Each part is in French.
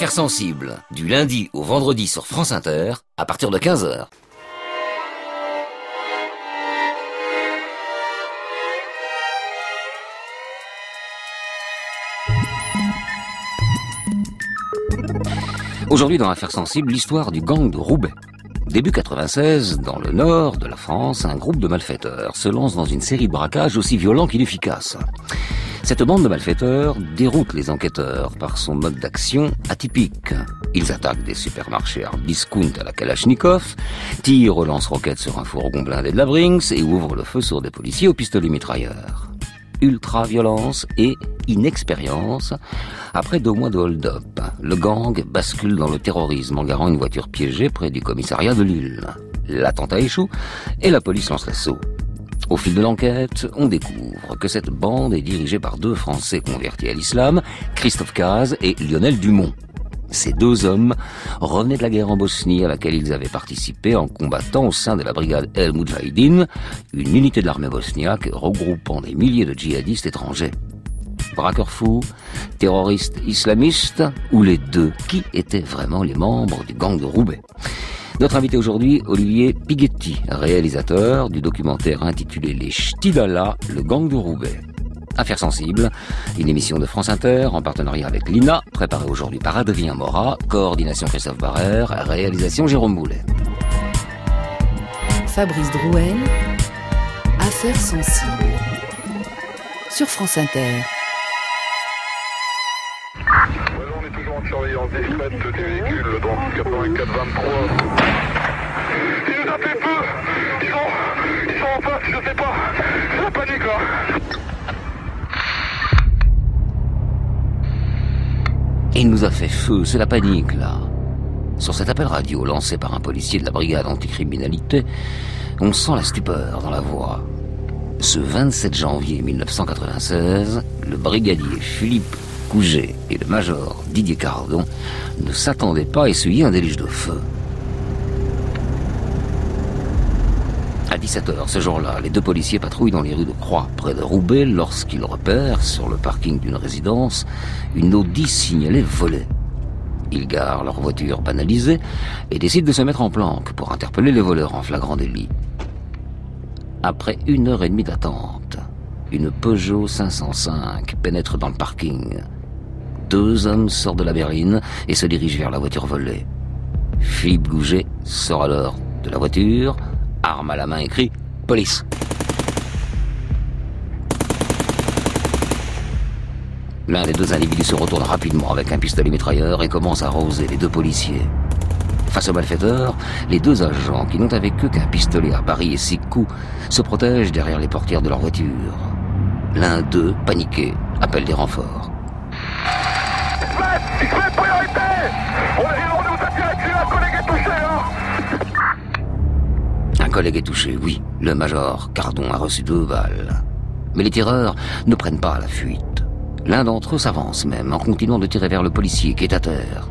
Affaires sensibles, du lundi au vendredi sur France Inter, à partir de 15h. Aujourd'hui dans Affaires sensibles, l'histoire du gang de Roubaix. Début 96, dans le nord de la France, un groupe de malfaiteurs se lance dans une série de braquages aussi violents qu'inefficaces. Cette bande de malfaiteurs déroute les enquêteurs par son mode d'action atypique. Ils attaquent des supermarchés hard discount à la Kalachnikov, tirent lance-roquettes sur un fourgon blindé de la Brinks et ouvrent le feu sur des policiers au pistolet mitrailleur ultra-violence et inexpérience. Après deux mois de hold-up, le gang bascule dans le terrorisme en garant une voiture piégée près du commissariat de Lille. L'attentat échoue et la police lance l'assaut. Au fil de l'enquête, on découvre que cette bande est dirigée par deux Français convertis à l'islam, Christophe Caz et Lionel Dumont. Ces deux hommes revenaient de la guerre en Bosnie à laquelle ils avaient participé en combattant au sein de la brigade El Mujahideen, une unité de l'armée bosniaque regroupant des milliers de djihadistes étrangers. Braqueurs fous, terroristes islamistes, ou les deux, qui étaient vraiment les membres du gang de Roubaix? Notre invité aujourd'hui, Olivier Pighetti, réalisateur du documentaire intitulé Les Ch'tidala, le gang de Roubaix. Affaires sensibles, une émission de France Inter en partenariat avec l'INA, préparée aujourd'hui par Adrien Morat, coordination Christophe Barrère, réalisation Jérôme Boulet. Fabrice Drouel, Affaires sensibles, sur France Inter. on est toujours en surveillance discrète des véhicules, donc 84-23. Ils nous ont fait feu Ils sont, ils sont en face, je sais pas. C'est la panique là il nous a fait feu, c'est la panique là. Sur cet appel radio lancé par un policier de la brigade anticriminalité, on sent la stupeur dans la voix. Ce 27 janvier 1996, le brigadier Philippe Couget et le major Didier Cardon ne s'attendaient pas à essuyer un déluge de feu. 17h ce jour-là, les deux policiers patrouillent dans les rues de Croix, près de Roubaix, lorsqu'ils repèrent, sur le parking d'une résidence, une Audi signalée volée. Ils garent leur voiture banalisée et décident de se mettre en planque pour interpeller les voleurs en flagrant délit. Après une heure et demie d'attente, une Peugeot 505 pénètre dans le parking. Deux hommes sortent de la berline et se dirigent vers la voiture volée. Philippe Gouget sort alors de la voiture, arme à la main, écrit Police. L'un des deux individus se retourne rapidement avec un pistolet mitrailleur et commence à arroser les deux policiers. Face aux malfaiteurs, les deux agents, qui n'ont avec eux qu'un pistolet à Paris et six coups, se protègent derrière les portières de leur voiture. L'un d'eux, paniqué, appelle des renforts. Collègue est touché, oui. Le major Cardon a reçu deux balles. Mais les tireurs ne prennent pas la fuite. L'un d'entre eux s'avance même en continuant de tirer vers le policier qui est à terre.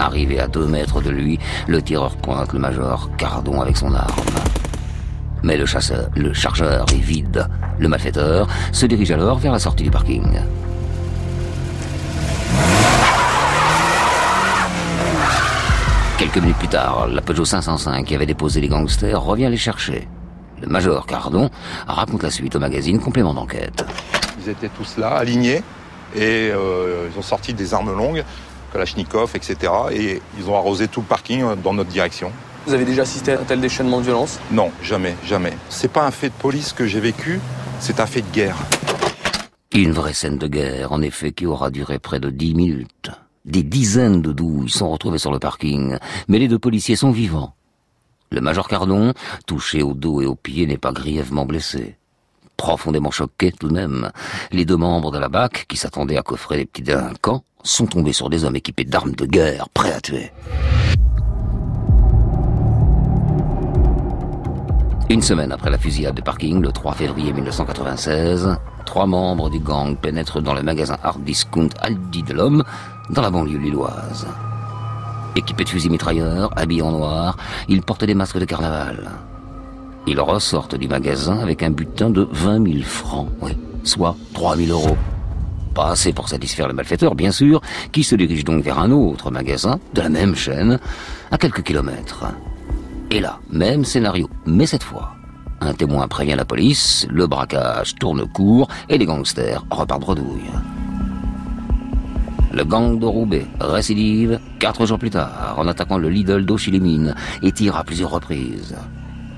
Arrivé à deux mètres de lui, le tireur pointe le major Cardon avec son arme. Mais le chasseur, le chargeur est vide. Le malfaiteur se dirige alors vers la sortie du parking. Quelques minutes plus tard, la Peugeot 505 qui avait déposé les gangsters revient les chercher. Le major Cardon raconte la suite au magazine Complément d'enquête. Ils étaient tous là, alignés, et euh, ils ont sorti des armes longues, Kalachnikov, etc. Et ils ont arrosé tout le parking euh, dans notre direction. Vous avez déjà assisté à un tel déchaînement de violence? Non, jamais, jamais. C'est pas un fait de police que j'ai vécu, c'est un fait de guerre. Une vraie scène de guerre, en effet, qui aura duré près de dix minutes. Des dizaines de douilles sont retrouvées sur le parking, mais les deux policiers sont vivants. Le major Cardon, touché au dos et aux pieds, n'est pas grièvement blessé. Profondément choqué tout de même, les deux membres de la BAC, qui s'attendaient à coffrer les petits délinquants, sont tombés sur des hommes équipés d'armes de guerre, prêts à tuer. Une semaine après la fusillade de parking, le 3 février 1996, trois membres du gang pénètrent dans le magasin hard discount Aldi de l'Homme, dans la banlieue lilloise. Équipés de fusils mitrailleurs, habillés en noir, ils portent des masques de carnaval. Ils ressortent du magasin avec un butin de 20 000 francs, soit 3 000 euros. Pas assez pour satisfaire le malfaiteur, bien sûr, qui se dirige donc vers un autre magasin de la même chaîne, à quelques kilomètres. Et là, même scénario, mais cette fois, un témoin prévient la police, le braquage tourne court et les gangsters repartent bredouille. Le gang de Roubaix récidive quatre jours plus tard en attaquant le Lidl d'Auchilimine et tire à plusieurs reprises.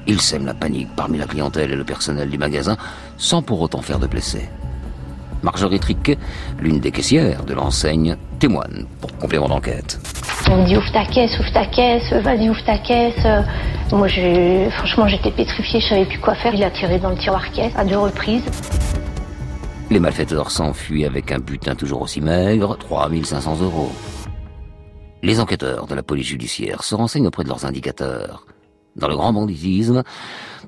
Il sème la panique parmi la clientèle et le personnel du magasin sans pour autant faire de blessés. Marjorie Triquet, l'une des caissières de l'enseigne, témoigne pour complément d'enquête. On dit ouvre ta caisse, ouvre ta caisse, vas-y ouvre ta caisse. Moi, franchement, j'étais pétrifiée, je savais plus quoi faire. Il a tiré dans le tiroir caisse à deux reprises. Les malfaiteurs s'enfuient avec un butin toujours aussi maigre, 3500 euros. Les enquêteurs de la police judiciaire se renseignent auprès de leurs indicateurs. Dans le grand banditisme,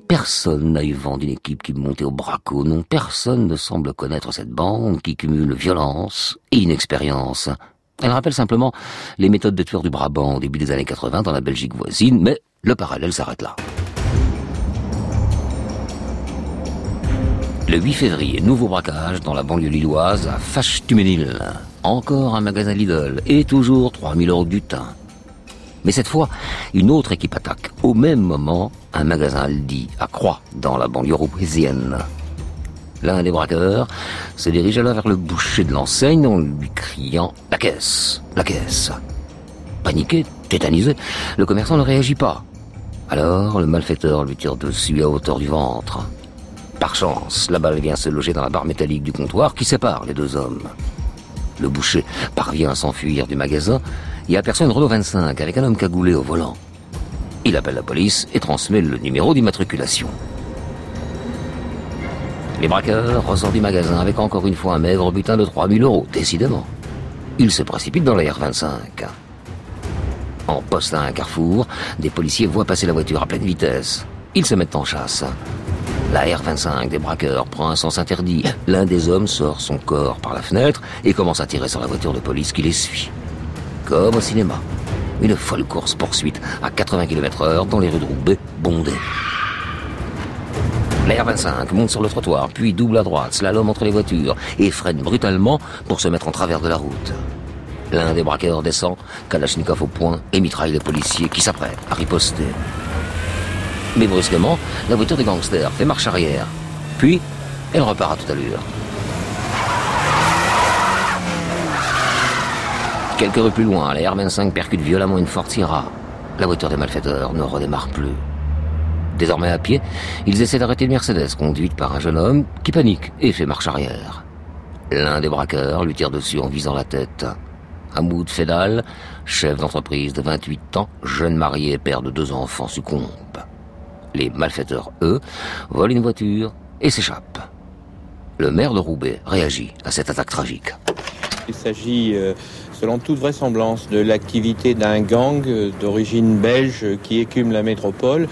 personne n'a eu vent d'une équipe qui montait au braco. Non, personne ne semble connaître cette bande qui cumule violence et inexpérience. Elle rappelle simplement les méthodes de tueurs du Brabant au début des années 80 dans la Belgique voisine, mais le parallèle s'arrête là. Le 8 février, nouveau braquage dans la banlieue lilloise à Fachtumenil. Encore un magasin Lidl et toujours 3000 euros de butin. Mais cette fois, une autre équipe attaque au même moment un magasin Aldi à Croix dans la banlieue roubaisienne. L'un des braqueurs se dirige alors vers le boucher de l'enseigne en lui criant ⁇ La caisse La caisse !⁇ Paniqué, tétanisé, le commerçant ne réagit pas. Alors le malfaiteur lui tire dessus à hauteur du ventre. Par chance, la balle vient se loger dans la barre métallique du comptoir qui sépare les deux hommes. Le boucher parvient à s'enfuir du magasin et aperçoit une Renault 25 avec un homme cagoulé au volant. Il appelle la police et transmet le numéro d'immatriculation. Les braqueurs ressortent du magasin avec encore une fois un maigre butin de 3000 euros, décidément. Ils se précipitent dans la R25. En poste à un carrefour, des policiers voient passer la voiture à pleine vitesse. Ils se mettent en chasse. La R25 des braqueurs prend un sens interdit. L'un des hommes sort son corps par la fenêtre et commence à tirer sur la voiture de police qui les suit. Comme au cinéma. Une folle course-poursuite à 80 km heure dans les rues de Roubaix bondées. La R25 monte sur le trottoir, puis double à droite, slalom entre les voitures et freine brutalement pour se mettre en travers de la route. L'un des braqueurs descend, Kalachnikov au poing et mitraille les policiers qui s'apprêtent à riposter. Mais brusquement, la voiture des gangsters fait marche arrière. Puis, elle repart à toute allure. Quelques rues plus loin, la R25 percute violemment une Ford Sierra. La voiture des malfaiteurs ne redémarre plus. Désormais à pied, ils essaient d'arrêter une Mercedes conduite par un jeune homme qui panique et fait marche arrière. L'un des braqueurs lui tire dessus en visant la tête. Hamoud Fedal, chef d'entreprise de 28 ans, jeune marié et père de deux enfants, succombe. Les malfaiteurs, eux, volent une voiture et s'échappent. Le maire de Roubaix réagit à cette attaque tragique. Il s'agit, euh, selon toute vraisemblance, de l'activité d'un gang euh, d'origine belge qui écume la métropole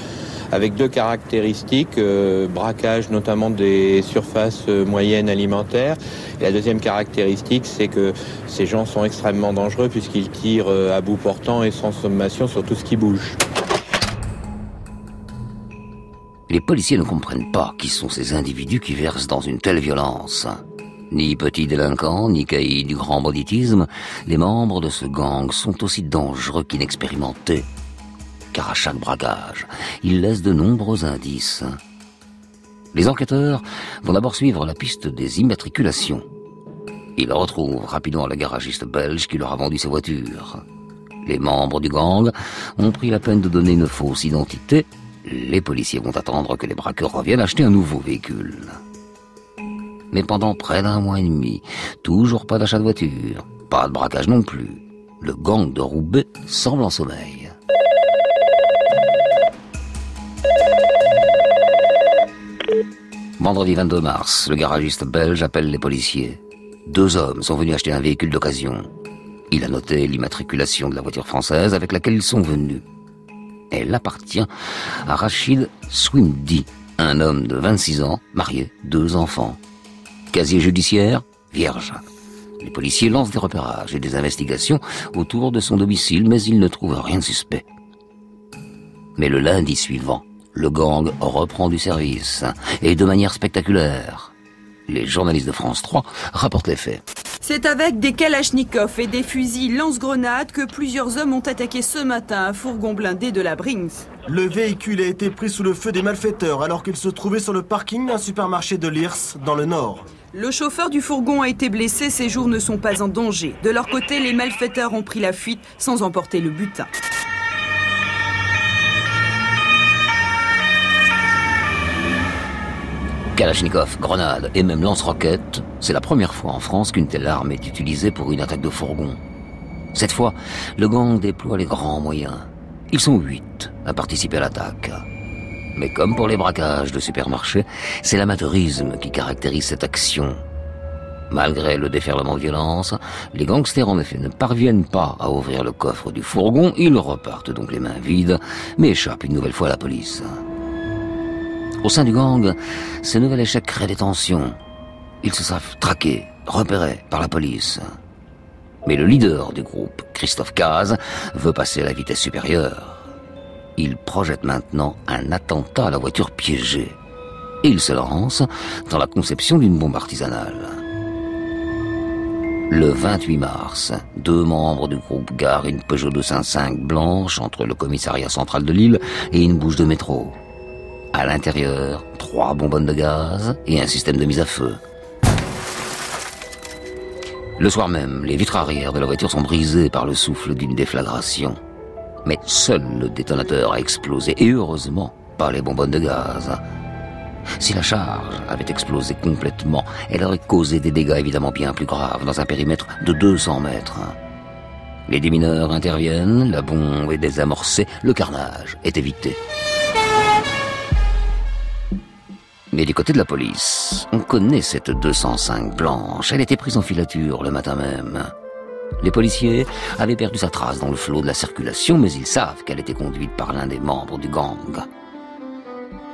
avec deux caractéristiques, euh, braquage notamment des surfaces moyennes alimentaires. La deuxième caractéristique, c'est que ces gens sont extrêmement dangereux puisqu'ils tirent à bout portant et sans sommation sur tout ce qui bouge. Les policiers ne comprennent pas qui sont ces individus qui versent dans une telle violence. Ni petits délinquants, ni caïds du grand banditisme, les membres de ce gang sont aussi dangereux qu'inexpérimentés. Car à chaque braquage, ils laissent de nombreux indices. Les enquêteurs vont d'abord suivre la piste des immatriculations. Ils retrouvent rapidement le garagiste belge qui leur a vendu ses voitures. Les membres du gang ont pris la peine de donner une fausse identité les policiers vont attendre que les braqueurs reviennent acheter un nouveau véhicule. Mais pendant près d'un mois et demi, toujours pas d'achat de voiture, pas de braquage non plus. Le gang de Roubaix semble en sommeil. Vendredi 22 mars, le garagiste belge appelle les policiers. Deux hommes sont venus acheter un véhicule d'occasion. Il a noté l'immatriculation de la voiture française avec laquelle ils sont venus. Elle appartient à Rachid Swimdi, un homme de 26 ans, marié, deux enfants. Casier judiciaire, vierge. Les policiers lancent des repérages et des investigations autour de son domicile, mais ils ne trouvent rien de suspect. Mais le lundi suivant, le gang reprend du service, et de manière spectaculaire. Les journalistes de France 3 rapportent les faits. C'est avec des kalachnikovs et des fusils lance-grenades que plusieurs hommes ont attaqué ce matin un fourgon blindé de la Brinks. Le véhicule a été pris sous le feu des malfaiteurs alors qu'il se trouvait sur le parking d'un supermarché de Lirs, dans le nord. Le chauffeur du fourgon a été blessé, ses jours ne sont pas en danger. De leur côté, les malfaiteurs ont pris la fuite sans emporter le butin. Kalachnikov, grenades et même lance-roquettes, c'est la première fois en France qu'une telle arme est utilisée pour une attaque de fourgon. Cette fois, le gang déploie les grands moyens. Ils sont huit à participer à l'attaque. Mais comme pour les braquages de supermarchés, c'est l'amateurisme qui caractérise cette action. Malgré le déferlement de violence, les gangsters en effet ne parviennent pas à ouvrir le coffre du fourgon, ils repartent donc les mains vides, mais échappent une nouvelle fois à la police. Au sein du gang, ce nouvel échec crée des tensions. Ils se savent traqués, repérés par la police. Mais le leader du groupe, Christophe Caz, veut passer à la vitesse supérieure. Il projette maintenant un attentat à la voiture piégée. Et il se lance dans la conception d'une bombe artisanale. Le 28 mars, deux membres du groupe garent une Peugeot 205 blanche entre le commissariat central de Lille et une bouche de métro. À l'intérieur, trois bonbonnes de gaz et un système de mise à feu. Le soir même, les vitres arrière de la voiture sont brisées par le souffle d'une déflagration. Mais seul le détonateur a explosé, et heureusement, pas les bonbonnes de gaz. Si la charge avait explosé complètement, elle aurait causé des dégâts évidemment bien plus graves dans un périmètre de 200 mètres. Les démineurs interviennent, la bombe est désamorcée, le carnage est évité. Mais du côté de la police, on connaît cette 205 blanche. Elle était prise en filature le matin même. Les policiers avaient perdu sa trace dans le flot de la circulation, mais ils savent qu'elle était conduite par l'un des membres du gang.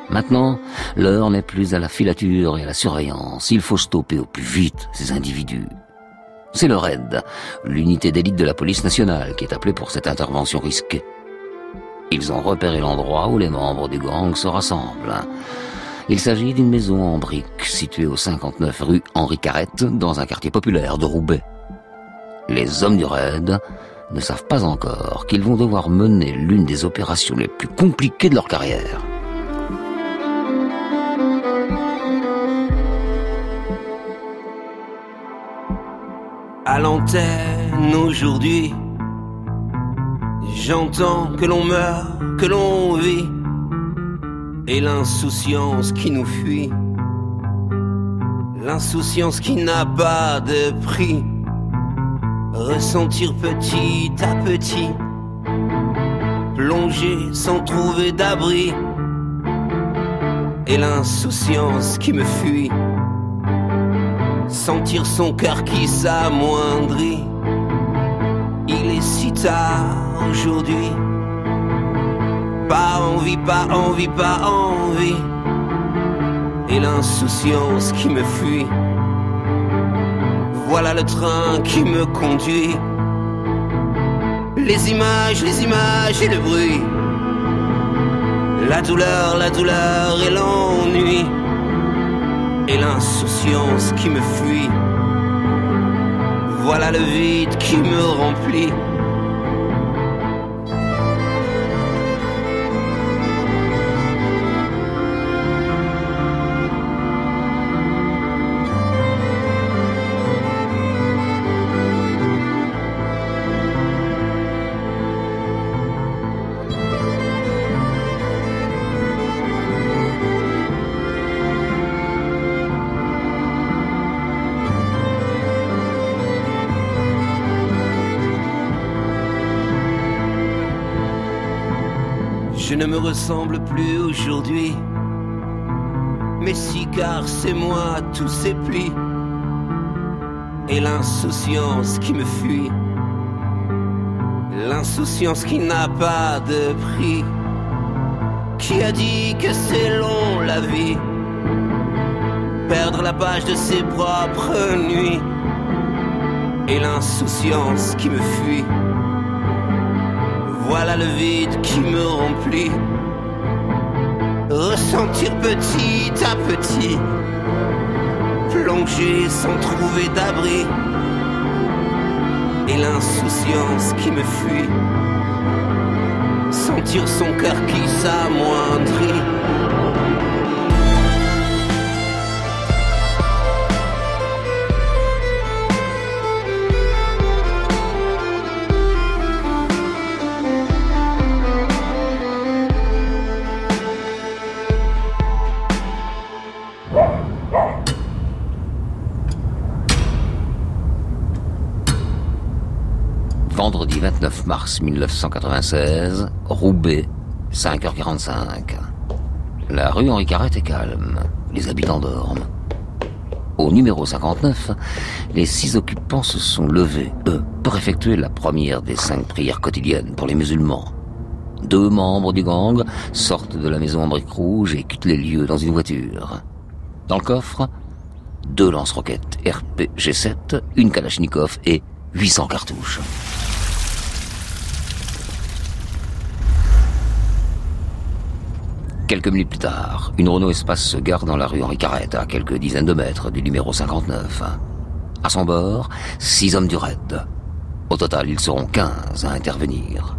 Maintenant, l'heure n'est plus à la filature et à la surveillance. Il faut stopper au plus vite ces individus. C'est le RAID, l'unité d'élite de la police nationale, qui est appelée pour cette intervention risquée. Ils ont repéré l'endroit où les membres du gang se rassemblent. Il s'agit d'une maison en briques située au 59 rue Henri Carrette dans un quartier populaire de Roubaix. Les hommes du raid ne savent pas encore qu'ils vont devoir mener l'une des opérations les plus compliquées de leur carrière. À l'antenne aujourd'hui, j'entends que l'on meurt, que l'on vit et l'insouciance qui nous fuit. L'insouciance qui n'a pas de prix. Ressentir petit à petit. Plonger sans trouver d'abri. Et l'insouciance qui me fuit. Sentir son cœur qui s'amoindrit. Il est si tard aujourd'hui pas envie, pas envie, pas envie. Et l'insouciance qui me fuit. Voilà le train qui me conduit. Les images, les images et le bruit. La douleur, la douleur et l'ennui. Et l'insouciance qui me fuit. Voilà le vide qui me remplit. Ne me ressemble plus aujourd'hui. Mais si car c'est moi tous ces plis et l'insouciance qui me fuit. L'insouciance qui n'a pas de prix. Qui a dit que c'est long la vie Perdre la page de ses propres nuits et l'insouciance qui me fuit. Voilà le vide qui me remplit. Ressentir petit à petit. Plonger sans trouver d'abri. l'insouciance qui me fuit. Sentir son cœur qui s'amoindrit. Mars 1996, Roubaix, 5h45. La rue Henri Carrette est calme. Les habitants dorment. Au numéro 59, les six occupants se sont levés, eux, pour effectuer la première des cinq prières quotidiennes pour les musulmans. Deux membres du gang sortent de la maison en briques rouges et quittent les lieux dans une voiture. Dans le coffre, deux lance-roquettes RPG-7, une Kalachnikov et 800 cartouches. Quelques minutes plus tard, une Renault Espace se gare dans la rue Henri Carrette, à quelques dizaines de mètres du numéro 59. À son bord, six hommes du raid. Au total, ils seront 15 à intervenir.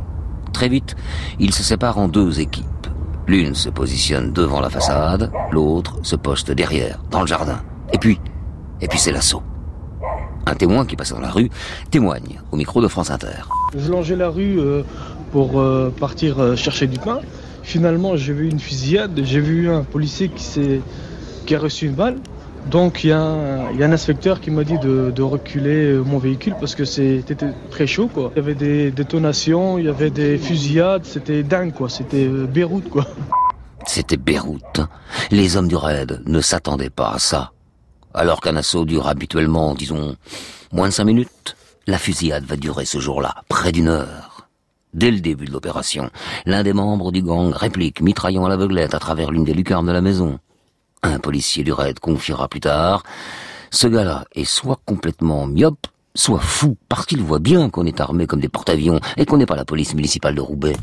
Très vite, ils se séparent en deux équipes. L'une se positionne devant la façade, l'autre se poste derrière, dans le jardin. Et puis, et puis c'est l'assaut. Un témoin qui passe dans la rue témoigne au micro de France Inter. Je longeais la rue euh, pour euh, partir euh, chercher du pain. Finalement, j'ai vu une fusillade. J'ai vu un policier qui, qui a reçu une balle. Donc il y, a un inspecteur qui m'a dit de, reculer mon véhicule parce que c'était très chaud. Quoi. Il y avait des détonations, il y avait des fusillades, c'était dingue, quoi. c'était Beyrouth. quoi. C'était Beyrouth. Les hommes du raid ne s'attendaient pas à ça. Alors qu'un assaut dure habituellement, disons, moins de cinq minutes, la fusillade va durer ce jour-là près d'une heure. Dès le début de l'opération, l'un des membres du gang réplique, mitraillant à l'aveuglette à travers l'une des lucarnes de la maison. Un policier du raid confiera plus tard, ce gars-là est soit complètement myope, soit fou, parce qu'il voit bien qu'on est armé comme des porte-avions et qu'on n'est pas la police municipale de Roubaix.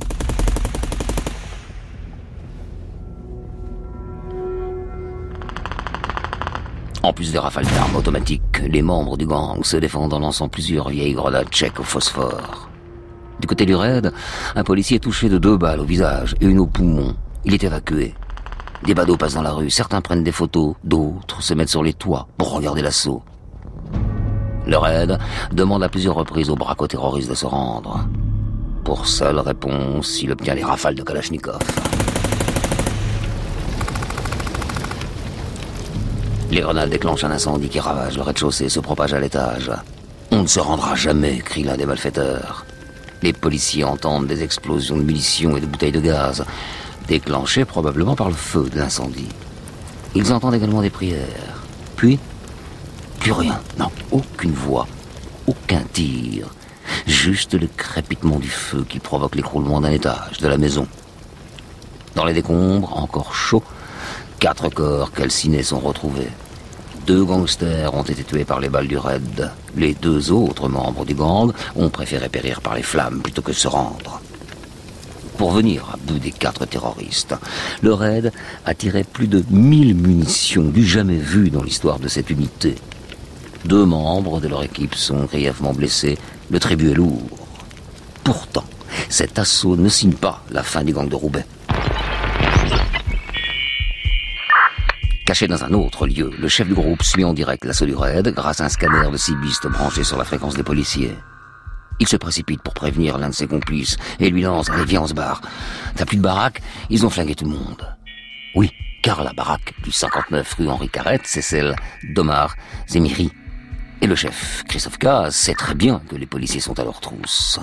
En plus des rafales d'armes automatiques, les membres du gang se défendent en lançant plusieurs vieilles grenades tchèques au phosphore. Du côté du raid, un policier est touché de deux balles au visage et une au poumon. Il est évacué. Des badauds passent dans la rue, certains prennent des photos, d'autres se mettent sur les toits pour regarder l'assaut. Le raid demande à plusieurs reprises aux braco-terroristes de se rendre. Pour seule réponse, il obtient les rafales de Kalachnikov. Les grenades déclenchent un incendie qui ravage le rez-de-chaussée et se propage à l'étage. On ne se rendra jamais, crie l'un des malfaiteurs. Les policiers entendent des explosions de munitions et de bouteilles de gaz, déclenchées probablement par le feu de l'incendie. Ils entendent également des prières. Puis, plus rien. Non, aucune voix, aucun tir. Juste le crépitement du feu qui provoque l'écroulement d'un étage de la maison. Dans les décombres, encore chauds, Quatre corps calcinés sont retrouvés. Deux gangsters ont été tués par les balles du raid. Les deux autres membres du gang ont préféré périr par les flammes plutôt que se rendre. Pour venir à bout des quatre terroristes, le raid a tiré plus de 1000 munitions du jamais vu dans l'histoire de cette unité. Deux membres de leur équipe sont grièvement blessés. Le tribut est lourd. Pourtant, cet assaut ne signe pas la fin du gang de Roubaix. Caché dans un autre lieu, le chef du groupe suit en direct l'assaut du raid grâce à un scanner de cibistes branché sur la fréquence des policiers. Il se précipite pour prévenir l'un de ses complices et lui lance Allez, viens, on barre. T'as plus de baraque? Ils ont flingué tout le monde. Oui, car la baraque du 59 rue Henri Carrette, c'est celle d'Omar Zemiri. Et le chef, Christophe sait très bien que les policiers sont à leur trousse.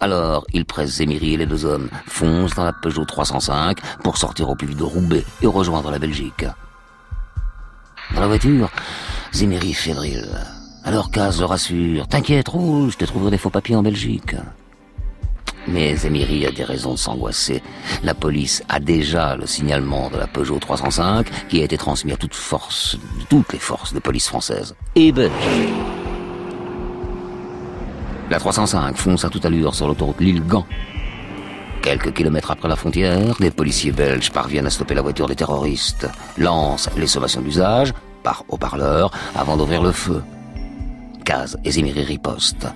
Alors, il presse Zemiri et les deux hommes, foncent dans la Peugeot 305 pour sortir au plus vite de Roubaix et rejoindre la Belgique. Dans la voiture, Zéméry fébrile. Alors Kaz le rassure. T'inquiète, rouge, je te trouverai des faux papiers en Belgique. Mais Zéméry a des raisons de s'angoisser. La police a déjà le signalement de la Peugeot 305 qui a été transmis à toute force, toutes les forces de police françaises et belges. La 305 fonce à toute allure sur l'autoroute Lille-Gand. Quelques kilomètres après la frontière, des policiers belges parviennent à stopper la voiture des terroristes, lancent les sommations d'usage, par haut-parleur, avant d'ouvrir le feu. Kaz et Zimiri ripostent.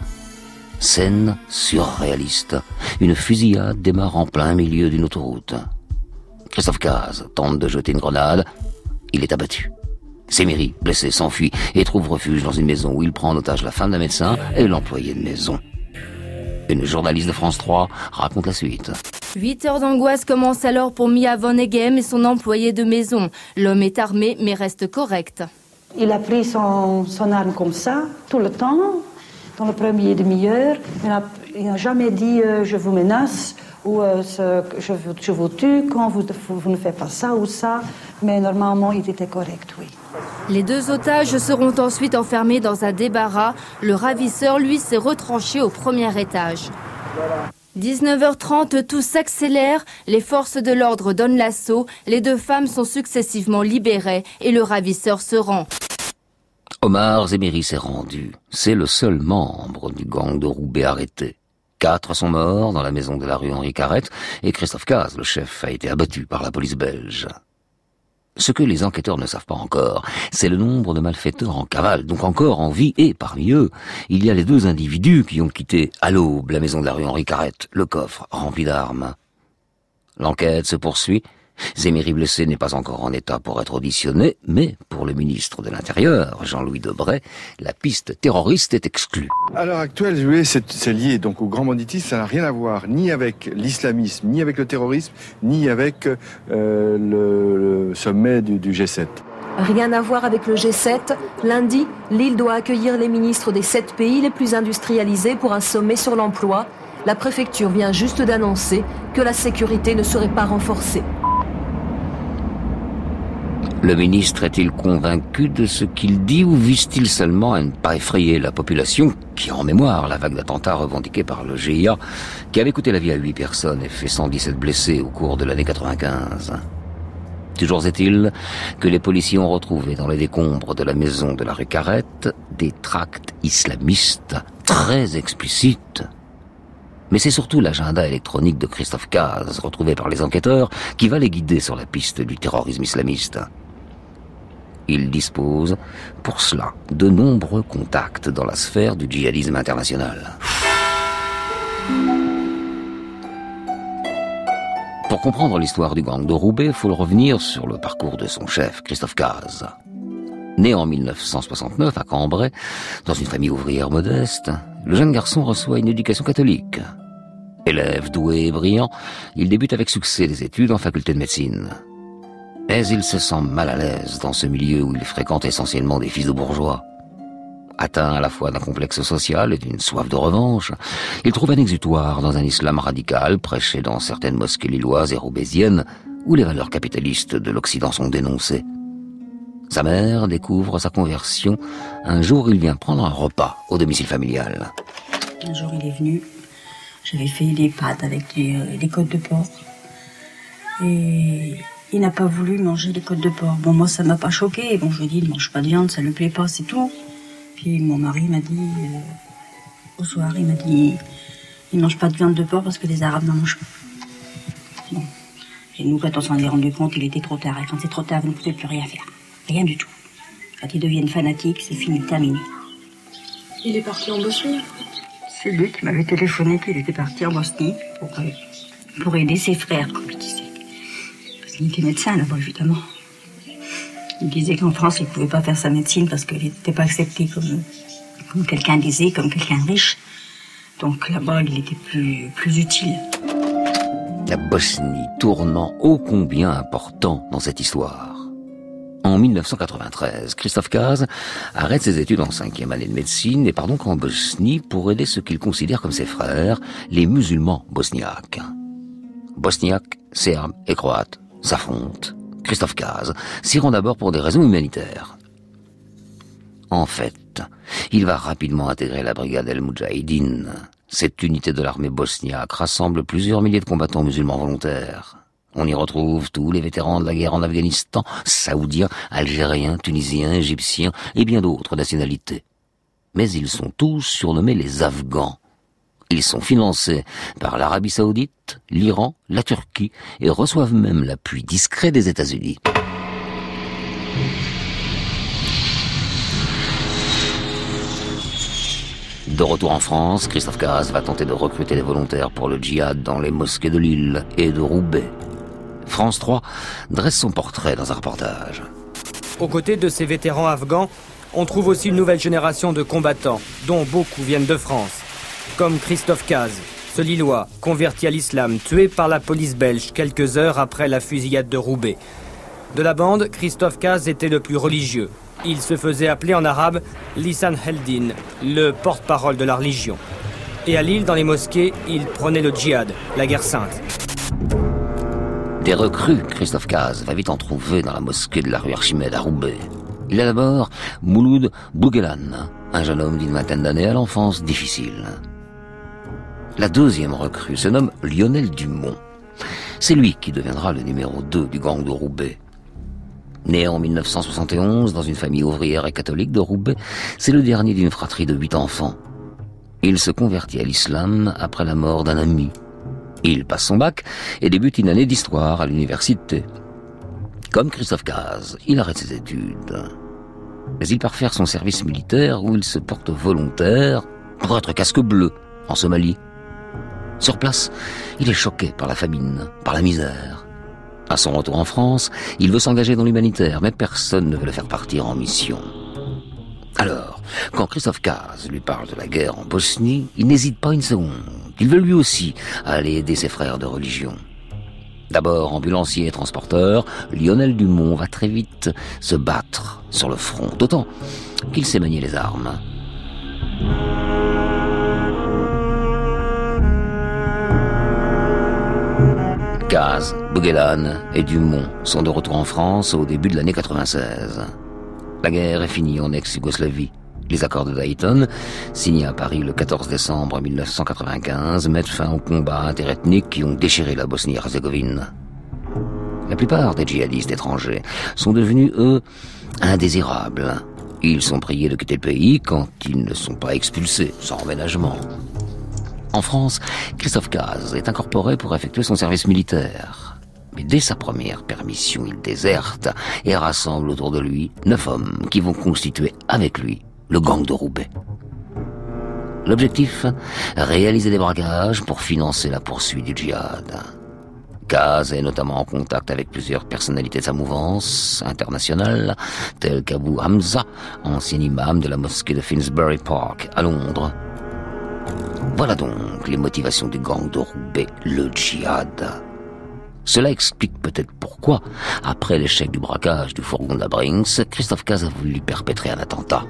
Scène surréaliste. Une fusillade démarre en plein milieu d'une autoroute. Christophe Caz tente de jeter une grenade. Il est abattu. Séméry, blessé, s'enfuit et trouve refuge dans une maison où il prend en otage la femme d'un médecin et l'employé de maison. Une journaliste de France 3 raconte la suite. Huit heures d'angoisse commencent alors pour Mia Von Egem et son employé de maison. L'homme est armé mais reste correct. Il a pris son, son arme comme ça, tout le temps, dans le premier demi-heure. Il n'a jamais dit euh, je vous menace ou euh, ce, je, vous- je vous tue quand vous, vous ne faites pas ça ou ça. Mais normalement, il était correct, oui. Les deux otages seront ensuite enfermés dans un débarras. Le ravisseur, lui, s'est retranché au premier étage. 19h30, tout s'accélère, les forces de l'ordre donnent l'assaut, les deux femmes sont successivement libérées et le ravisseur se rend. Omar Zéméry s'est rendu. C'est le seul membre du gang de Roubaix arrêté. Quatre sont morts dans la maison de la rue Henri Carrette et Christophe Caz, le chef, a été abattu par la police belge. Ce que les enquêteurs ne savent pas encore, c'est le nombre de malfaiteurs en cavale, donc encore en vie, et parmi eux, il y a les deux individus qui ont quitté à l'aube la maison de la rue Henri Carrette, le coffre rempli d'armes. L'enquête se poursuit. Zéméry blessé n'est pas encore en état pour être auditionné, mais pour le ministre de l'Intérieur, Jean-Louis Debray, la piste terroriste est exclue. À l'heure actuelle, c'est c'est lié donc au grand banditisme, ça n'a rien à voir ni avec l'islamisme, ni avec le terrorisme, ni avec euh, le, le sommet du, du G7. Rien à voir avec le G7. Lundi, l'île doit accueillir les ministres des sept pays les plus industrialisés pour un sommet sur l'emploi. La préfecture vient juste d'annoncer que la sécurité ne serait pas renforcée. Le ministre est-il convaincu de ce qu'il dit ou vise-t-il seulement à ne pas effrayer la population qui en mémoire la vague d'attentats revendiqués par le GIA qui avait coûté la vie à huit personnes et fait 117 blessés au cours de l'année 95 Toujours est-il que les policiers ont retrouvé dans les décombres de la maison de la rue Carrette des tracts islamistes très explicites. Mais c'est surtout l'agenda électronique de Christophe Caz, retrouvé par les enquêteurs, qui va les guider sur la piste du terrorisme islamiste. Il dispose, pour cela, de nombreux contacts dans la sphère du djihadisme international. Pour comprendre l'histoire du gang de Roubaix, il faut revenir sur le parcours de son chef, Christophe Caz. Né en 1969 à Cambrai, dans une famille ouvrière modeste, le jeune garçon reçoit une éducation catholique. Élève doué et brillant, il débute avec succès des études en faculté de médecine. Mais il se sent mal à l'aise dans ce milieu où il fréquente essentiellement des fils de bourgeois. Atteint à la fois d'un complexe social et d'une soif de revanche, il trouve un exutoire dans un islam radical prêché dans certaines mosquées lilloises et roubaisiennes où les valeurs capitalistes de l'Occident sont dénoncées. Sa mère découvre sa conversion. Un jour, il vient prendre un repas au domicile familial. Un jour, il est venu. J'avais fait des pâtes avec des, des côtes de porc. Et il n'a pas voulu manger les côtes de porc. Bon, moi, ça m'a pas choqué. Bon, je lui ai dit, il mange pas de viande, ça lui plaît pas, c'est tout. Puis mon mari m'a dit, euh, au soir, il m'a dit, il mange pas de viande de porc parce que les Arabes n'en mangent pas. Bon. Et nous, quand on s'en est rendu compte, il était trop tard. Et quand c'est trop tard, vous ne pouvez plus rien faire. Rien du tout. Quand ils deviennent fanatiques, c'est fini, terminé. Il est parti en Bosnie C'est lui qui m'avait téléphoné qu'il était parti en Bosnie pour, euh, pour aider ses frères, comme il disait. Qu'il était médecin là-bas, évidemment. Il disait qu'en France, il ne pouvait pas faire sa médecine parce qu'il n'était pas accepté comme, comme quelqu'un disait, comme quelqu'un riche. Donc là-bas, il était plus, plus utile. La Bosnie, tournant ô combien important dans cette histoire. En 1993, Christophe Caz arrête ses études en cinquième année de médecine et part donc en Bosnie pour aider ce qu'il considère comme ses frères, les musulmans bosniaques. Bosniaques, serbes et croates s'affrontent. Christophe Caz s'y rend d'abord pour des raisons humanitaires. En fait, il va rapidement intégrer la brigade El Moudjahidine. Cette unité de l'armée bosniaque rassemble plusieurs milliers de combattants musulmans volontaires. On y retrouve tous les vétérans de la guerre en Afghanistan, saoudiens, algériens, tunisiens, égyptiens et bien d'autres nationalités. Mais ils sont tous surnommés les Afghans. Ils sont financés par l'Arabie saoudite, l'Iran, la Turquie et reçoivent même l'appui discret des États-Unis. De retour en France, Christophe Caz va tenter de recruter des volontaires pour le djihad dans les mosquées de Lille et de Roubaix. France 3 dresse son portrait dans un reportage. Aux côtés de ces vétérans afghans, on trouve aussi une nouvelle génération de combattants, dont beaucoup viennent de France, comme Christophe Caz, ce Lillois, converti à l'islam, tué par la police belge quelques heures après la fusillade de Roubaix. De la bande, Christophe Caz était le plus religieux. Il se faisait appeler en arabe Lisan Heldin, le porte-parole de la religion. Et à Lille, dans les mosquées, il prenait le djihad, la guerre sainte. Des recrues, Christophe Caz va vite en trouver dans la mosquée de la rue Archimède à Roubaix. Il a d'abord Mouloud Bouguelan, un jeune homme d'une vingtaine d'années à l'enfance difficile. La deuxième recrue se nomme Lionel Dumont. C'est lui qui deviendra le numéro 2 du gang de Roubaix. Né en 1971 dans une famille ouvrière et catholique de Roubaix, c'est le dernier d'une fratrie de huit enfants. Il se convertit à l'islam après la mort d'un ami. Il passe son bac et débute une année d'histoire à l'université. Comme Christophe Caz, il arrête ses études. Mais il part faire son service militaire où il se porte volontaire pour être casque bleu en Somalie. Sur place, il est choqué par la famine, par la misère. À son retour en France, il veut s'engager dans l'humanitaire, mais personne ne veut le faire partir en mission. Alors, quand Christophe Caz lui parle de la guerre en Bosnie, il n'hésite pas une seconde. Il veut lui aussi aller aider ses frères de religion. D'abord ambulancier et transporteur, Lionel Dumont va très vite se battre sur le front, d'autant qu'il sait manier les armes. Bouguelan et Dumont sont de retour en France au début de l'année 96. La guerre est finie en ex-Yougoslavie. Les accords de Dayton, signés à Paris le 14 décembre 1995, mettent fin aux combats interethniques qui ont déchiré la Bosnie-Herzégovine. La plupart des djihadistes étrangers sont devenus, eux, indésirables. Ils sont priés de quitter le pays quand ils ne sont pas expulsés, sans emménagement. En France, Christophe Caz est incorporé pour effectuer son service militaire. Mais dès sa première permission, il déserte et rassemble autour de lui neuf hommes qui vont constituer avec lui le gang de Roubaix. L'objectif Réaliser des braquages pour financer la poursuite du djihad. Kaz est notamment en contact avec plusieurs personnalités de sa mouvance internationale, telles qu'Abu Hamza, ancien imam de la mosquée de Finsbury Park à Londres. Voilà donc les motivations du gang de Roubaix, le djihad. Cela explique peut-être pourquoi, après l'échec du braquage du fourgon d'Abrinks, Christophe Caz a voulu perpétrer un attentat.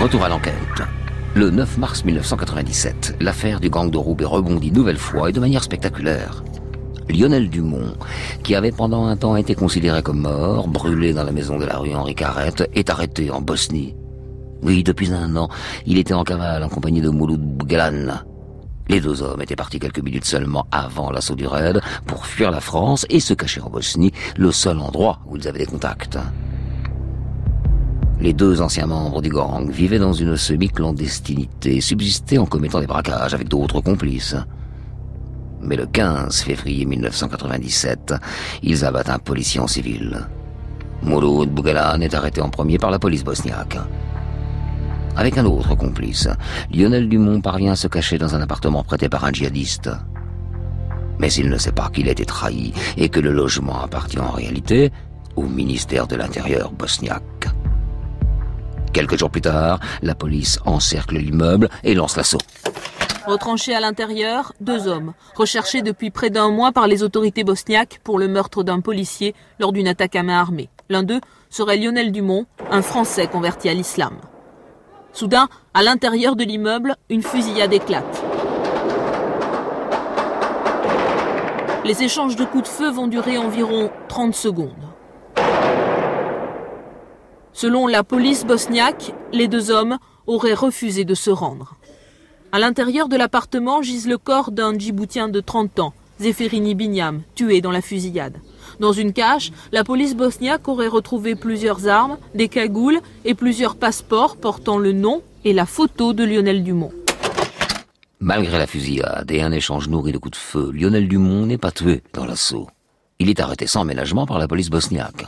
Retour à l'enquête. Le 9 mars 1997, l'affaire du gang de Roubaix rebondit nouvelle fois et de manière spectaculaire. Lionel Dumont, qui avait pendant un temps été considéré comme mort, brûlé dans la maison de la rue Henri Carrette, est arrêté en Bosnie. Oui, depuis un an, il était en cavale en compagnie de Mouloud Bougalan. Les deux hommes étaient partis quelques minutes seulement avant l'assaut du raid pour fuir la France et se cacher en Bosnie, le seul endroit où ils avaient des contacts. Les deux anciens membres du gang vivaient dans une semi-clandestinité, subsistaient en commettant des braquages avec d'autres complices. Mais le 15 février 1997, ils abattent un policier en civil. Mouloud Bougalan est arrêté en premier par la police bosniaque. Avec un autre complice, Lionel Dumont parvient à se cacher dans un appartement prêté par un djihadiste. Mais il ne sait pas qu'il a été trahi et que le logement appartient en réalité au ministère de l'Intérieur bosniaque. Quelques jours plus tard, la police encercle l'immeuble et lance l'assaut. Retranchés à l'intérieur, deux hommes, recherchés depuis près d'un mois par les autorités bosniaques pour le meurtre d'un policier lors d'une attaque à main armée. L'un d'eux serait Lionel Dumont, un Français converti à l'islam. Soudain, à l'intérieur de l'immeuble, une fusillade éclate. Les échanges de coups de feu vont durer environ 30 secondes. Selon la police bosniaque, les deux hommes auraient refusé de se rendre. À l'intérieur de l'appartement gise le corps d'un Djiboutien de 30 ans, Zeferini Binyam, tué dans la fusillade. Dans une cache, la police bosniaque aurait retrouvé plusieurs armes, des cagoules et plusieurs passeports portant le nom et la photo de Lionel Dumont. Malgré la fusillade et un échange nourri de coups de feu, Lionel Dumont n'est pas tué dans l'assaut. Il est arrêté sans ménagement par la police bosniaque.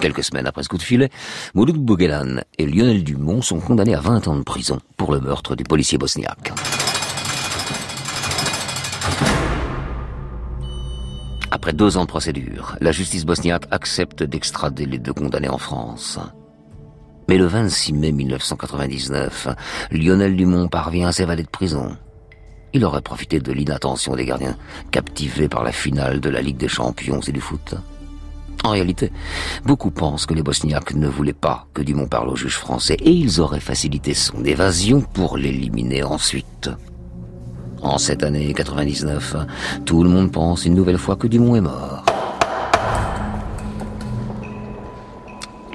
Quelques semaines après ce coup de filet, Mouloud Bouguelan et Lionel Dumont sont condamnés à 20 ans de prison pour le meurtre du policier bosniaque. Après deux ans de procédure, la justice bosniaque accepte d'extrader les deux condamnés en France. Mais le 26 mai 1999, Lionel Dumont parvient à s'évader de prison. Il aurait profité de l'inattention des gardiens, captivés par la finale de la Ligue des Champions et du foot. En réalité, beaucoup pensent que les Bosniaques ne voulaient pas que Dumont parle au juge français et ils auraient facilité son évasion pour l'éliminer ensuite. En cette année 99, tout le monde pense une nouvelle fois que Dumont est mort.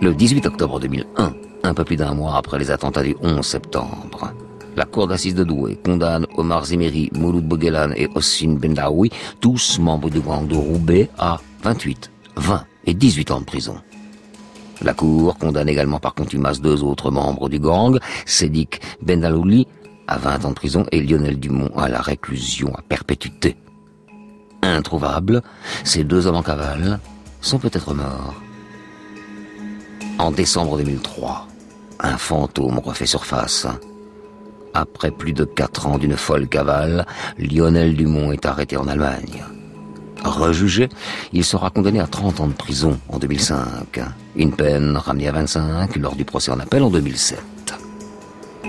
Le 18 octobre 2001, un peu plus d'un mois après les attentats du 11 septembre, la cour d'assises de Douai condamne Omar Zemiri, Mouloud Bogelan et Ossin Bendaoui, tous membres du gang de Roubaix, à 28, 20 et 18 ans de prison. La cour condamne également par contumace deux autres membres du gang, Sédic Bendalouli à 20 ans de prison et Lionel Dumont à la réclusion à perpétuité. Introuvables, ces deux hommes en cavale sont peut-être morts. En décembre 2003, un fantôme refait surface. Après plus de quatre ans d'une folle cavale, Lionel Dumont est arrêté en Allemagne. Rejugé, il sera condamné à 30 ans de prison en 2005. Une peine ramenée à 25 lors du procès en appel en 2007.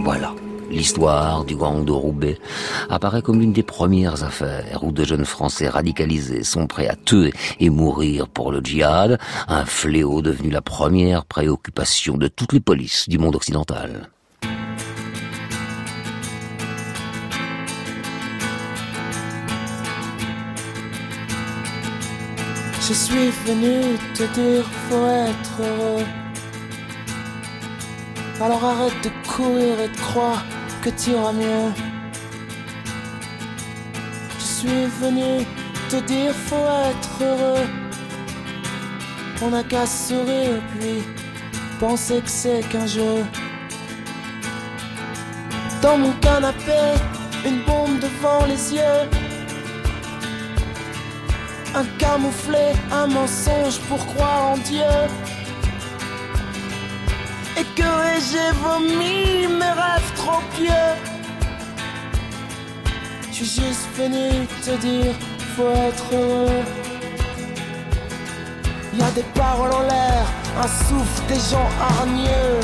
Voilà. L'histoire du gang de Roubaix apparaît comme l'une des premières affaires où de jeunes Français radicalisés sont prêts à tuer et mourir pour le djihad, un fléau devenu la première préoccupation de toutes les polices du monde occidental. Je suis venu te dire faut être heureux. Alors arrête de courir et de croire que tu iras mieux. Je suis venu te dire faut être heureux. On n'a qu'à sourire puis penser que c'est qu'un jeu. Dans mon canapé, une bombe devant les yeux. Un camouflet, un mensonge pour croire en Dieu. Et que j'ai vomi mes rêves trop pieux? Je suis juste venu te dire, faut être heureux. Y a des paroles en l'air, un souffle des gens hargneux.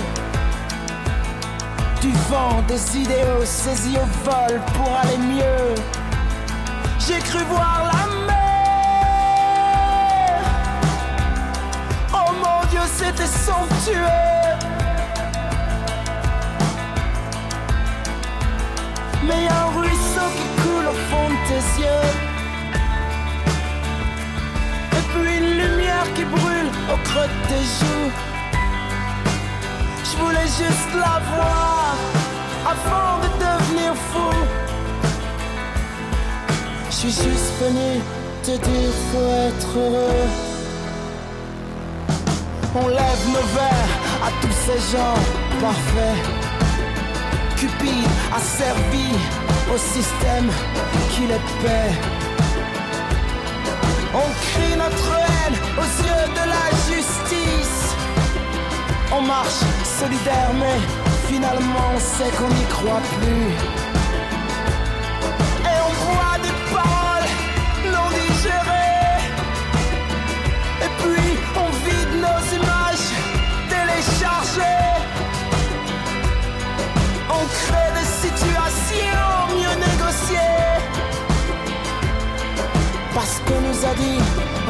Du vent, des idéaux saisis au vol pour aller mieux. J'ai cru voir la c'était somptueux. Mais y a un ruisseau qui coule au fond de tes yeux. Et puis une lumière qui brûle au creux de tes joues. Je voulais juste la voir avant de devenir fou. Je suis juste venu te dire faut être heureux. On lève nos verres à tous ces gens parfaits. Cupide a au système qui les paie. On crie notre haine aux yeux de la justice. On marche solidaire, mais finalement on sait qu'on n'y croit plus.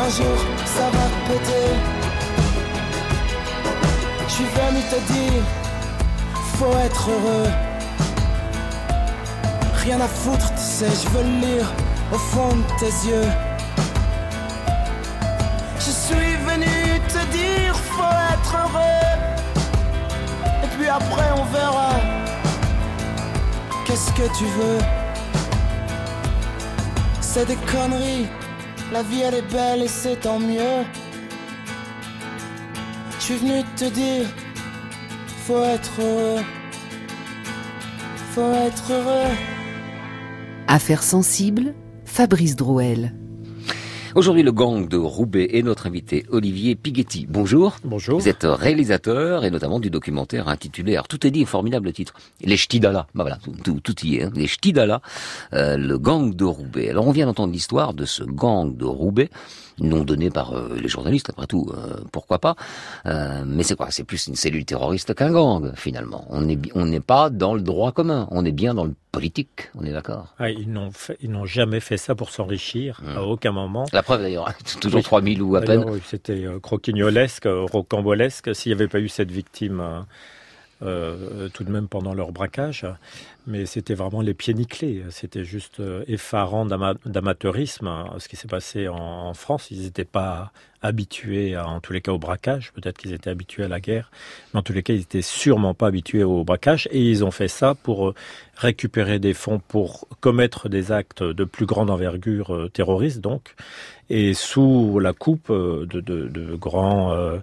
Un jour ça va péter. Je suis venu te dire, faut être heureux. Rien à foutre, tu sais, je veux lire au fond de tes yeux. Je suis venu te dire, faut être heureux. Et puis après, on verra. Qu'est-ce que tu veux? C'est des conneries. La vie elle est belle et c'est tant mieux. Je suis venu te dire, faut être heureux. Faut être heureux. Affaires sensibles, Fabrice Drouel. Aujourd'hui, le gang de Roubaix et notre invité Olivier Piguetti. Bonjour. Bonjour. Vous êtes réalisateur et notamment du documentaire intitulé, alors tout est dit, un formidable titre, Les Ch'tidala. Bah voilà, tout, y est. Hein. Les Ch'tidala, euh, le gang de Roubaix. Alors on vient d'entendre l'histoire de ce gang de Roubaix nom donné par euh, les journalistes, après tout, euh, pourquoi pas. Euh, mais c'est quoi? C'est plus une cellule terroriste qu'un gang, finalement. On n'est on n'est pas dans le droit commun, on est bien dans le politique, on est d'accord? Ah, Ils n'ont ils n'ont jamais fait ça pour s'enrichir, à Hmm. aucun moment. La preuve d'ailleurs, toujours 3000 ou à peine. Oui, C'était euh, croquignolesque, euh, rocambolesque, s'il n'y avait pas eu cette victime euh, tout de même pendant leur braquage. Mais c'était vraiment les pieds nickelés. C'était juste euh, effarant d'ama- d'amateurisme hein, ce qui s'est passé en, France. Ils n'étaient pas habitués, en tous les cas, au braquage. Peut-être qu'ils étaient habitués à la guerre. Mais en tous les cas, ils étaient sûrement pas habitués au braquage. Et ils ont fait ça pour euh, récupérer des fonds pour commettre des actes de plus grande envergure euh, terroriste, donc. Et sous la coupe de, de- grands euh,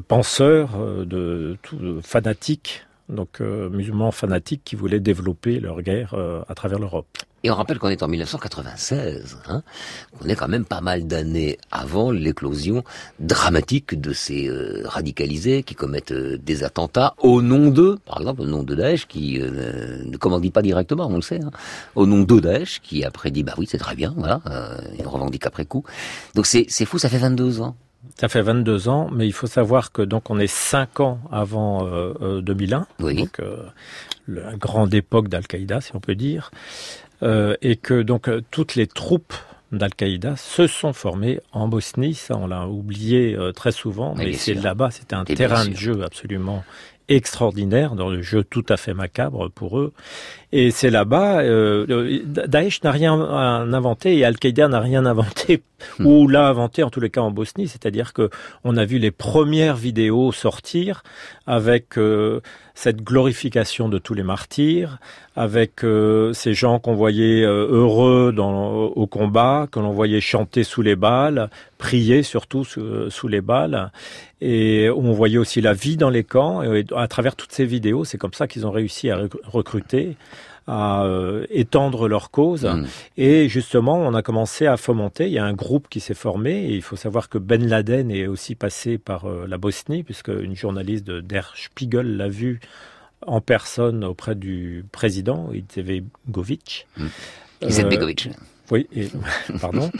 penseurs, euh, de, de fanatiques, donc euh, musulmans fanatiques qui voulaient développer leur guerre euh, à travers l'Europe. Et on rappelle qu'on est en 1996, hein, on est quand même pas mal d'années avant l'éclosion dramatique de ces radicalisés qui commettent des attentats au nom d'eux, par exemple au nom de Daesh, qui ne commandit pas directement, on le sait, hein, au nom de Daesh, qui après dit bah oui c'est très bien, voilà, on revendique après coup. Donc c'est fou, ça fait 22 ans. Ça fait 22 ans, mais il faut savoir que donc on est 5 ans avant euh, euh, 2001, donc euh, la grande époque d'Al-Qaïda, si on peut dire, euh, et que donc toutes les troupes d'Al-Qaïda se sont formées en Bosnie. Ça, on l'a oublié euh, très souvent, Oui, mais c'est là-bas, c'était un Et terrain de jeu absolument extraordinaire, dans le jeu tout à fait macabre pour eux. Et c'est là-bas, euh, Daesh n'a rien inventé et Al-Qaïda n'a rien inventé ou l'a inventé en tous les cas en Bosnie, c'est-à-dire que on a vu les premières vidéos sortir avec euh, cette glorification de tous les martyrs, avec euh, ces gens qu'on voyait euh, heureux dans, au combat, que l'on voyait chanter sous les balles, prier surtout sous, sous les balles, et on voyait aussi la vie dans les camps. Et à travers toutes ces vidéos, c'est comme ça qu'ils ont réussi à rec- recruter à euh, étendre leur cause. Et justement, on a commencé à fomenter. Il y a un groupe qui s'est formé. Et il faut savoir que Ben Laden est aussi passé par euh, la Bosnie, puisque une journaliste de Der Spiegel l'a vu en personne auprès du président, Izetbegovic. Izetbegovic. Euh, oui, et, pardon.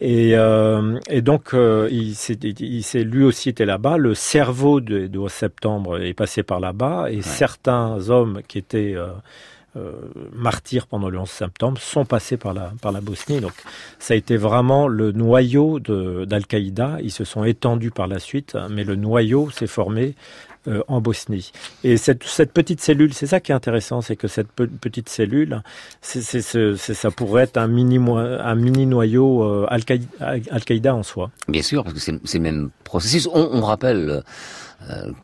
Et, euh, et donc, euh, il s'est, lui aussi était là-bas. Le cerveau de, de 11 septembre est passé par là-bas. Et certains hommes qui étaient euh, martyrs pendant le 11 septembre sont passés par la, par la Bosnie. Donc, ça a été vraiment le noyau d'Al-Qaïda. Ils se sont étendus par la suite, mais le noyau s'est formé euh, en Bosnie. Et cette, cette petite cellule, c'est ça qui est intéressant, c'est que cette pe- petite cellule, c'est, ça pourrait être un mini, un mini noyau euh, Al-Qaïda, Al-Qaïda en soi. Bien sûr, parce que c'est le même processus. On, on rappelle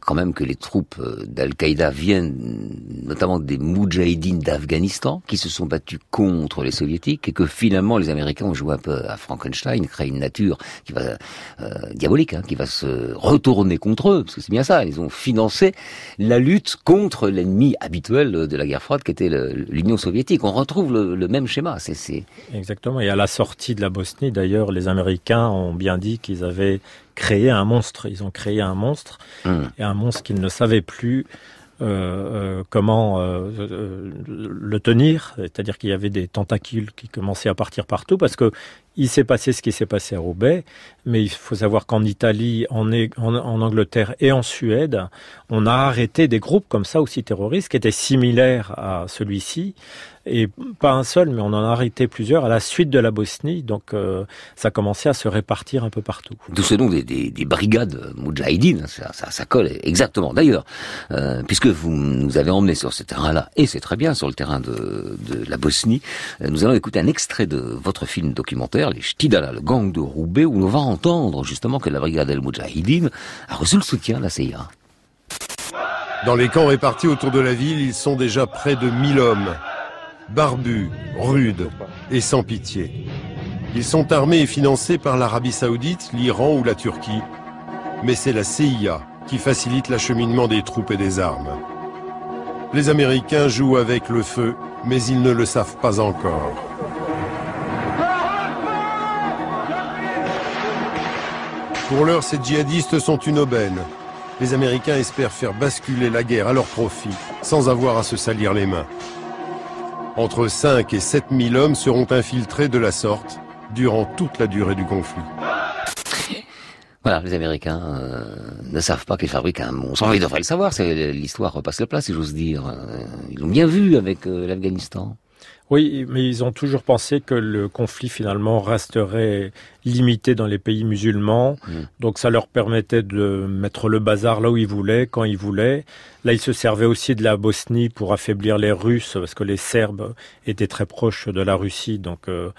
quand même que les troupes euh, d'Al-Qaïda viennent notamment des Moudjahidines d'Afghanistan qui se sont battus contre les soviétiques et que finalement les Américains ont joué un peu à Frankenstein, créé une nature qui va euh, diabolique, hein, qui va se retourner contre eux, parce que c'est bien ça. Ils ont financé la lutte contre l'ennemi habituel de la guerre froide, qui était l'Union soviétique. On retrouve le, le même schéma. C'est Exactement. Et à la sortie de la Bosnie, d'ailleurs, les Américains ont bien dit qu'ils avaient créé un monstre. Ils ont créé un monstre et un monstre qu'ils ne savaient plus euh, euh, comment euh, le tenir. C'est-à-dire qu'il y avait des tentacules qui commençaient à partir partout parce que il s'est passé ce qui s'est passé à Roubaix, mais il faut savoir qu'en Italie, en, en Angleterre et en Suède, on a arrêté des groupes comme ça aussi terroristes qui étaient similaires à celui-ci, et pas un seul, mais on en a arrêté plusieurs à la suite de la Bosnie, donc euh, ça commençait à se répartir un peu partout. D'où ce nom des, des, des brigades moudjahidines, ça, ça, ça colle exactement. D'ailleurs, euh, puisque vous nous avez emmené sur ce terrain-là, et c'est très bien, sur le terrain de, de la Bosnie, euh, nous allons écouter un extrait de votre film documentaire, Les Ch'tidala, le gang de Roubaix, où on va entendre justement que la brigade El Moudjahidine a reçu le soutien de la CIA. Dans les camps répartis autour de la ville, ils sont déjà près de 1000 hommes, barbus, rudes et sans pitié. Ils sont armés et financés par l'Arabie saoudite, l'Iran ou la Turquie. Mais c'est la CIA qui facilite l'acheminement des troupes et des armes. Les Américains jouent avec le feu, mais ils ne le savent pas encore. Pour l'heure, ces djihadistes sont une aubaine. Les Américains espèrent faire basculer la guerre à leur profit, sans avoir à se salir les mains. Entre 5 et 7 000 hommes seront infiltrés de la sorte durant toute la durée du conflit. Voilà, les Américains euh, ne savent pas qu'ils fabriquent un monstre. Enfin, ils devraient le savoir, l'histoire repasse le plat, si j'ose dire. Euh, Ils l'ont bien vu avec euh, l'Afghanistan. Oui, mais ils ont toujours pensé que le conflit finalement resterait limité dans les pays musulmans. Donc ça leur permettait de mettre le bazar là où ils voulaient, quand ils voulaient. Là, ils se servaient aussi de la Bosnie pour affaiblir les Russes, parce que les Serbes étaient très proches de la Russie. Donc euh,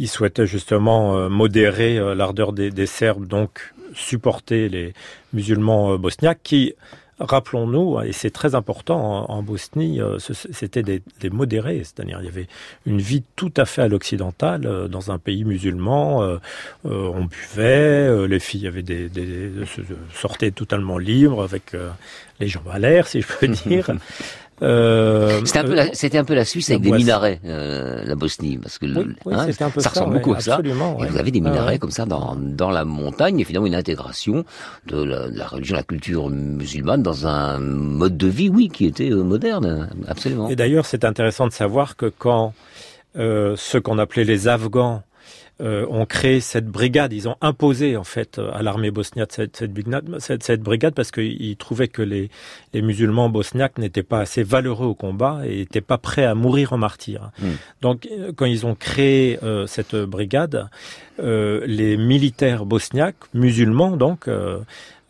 ils souhaitaient justement euh, modérer euh, l'ardeur des, des Serbes, donc supporter les musulmans bosniaques qui Rappelons-nous, et c'est très important, en, Bosnie, euh, c'était des, des modérés, c'est-à-dire il y avait une vie tout à fait à l'occidental, euh, dans un pays musulman, euh, on buvait, les filles avaient des, des, sortaient totalement libres, avec les jambes à l'air, si je peux dire. Euh, C'était un, peu euh, un peu la Suisse avec des minarets, euh, la Bosnie, parce que le- Oui, oui, hein, c'était un peu ça ressemble ouais, beaucoup à ça. Et vous avez des Ah, minarets ouais. comme ça dans, dans la montagne, et finalement une intégration de la, de la religion, la culture musulmane dans un mode de vie, oui, qui était euh, moderne, absolument. Et d'ailleurs, c'est intéressant de savoir que quand euh, ceux qu'on appelait les Afghans euh, ont créé cette brigade, ils ont imposé en fait à l'armée bosniaque cette, cette, brigade, cette, cette brigade parce qu'ils trouvaient que les, les musulmans bosniaques n'étaient pas assez valeureux au combat et n'étaient pas prêts à mourir en martyrs. Hmm. Donc, euh, quand ils ont créé euh, cette brigade, euh, les militaires bosniaques, musulmans donc,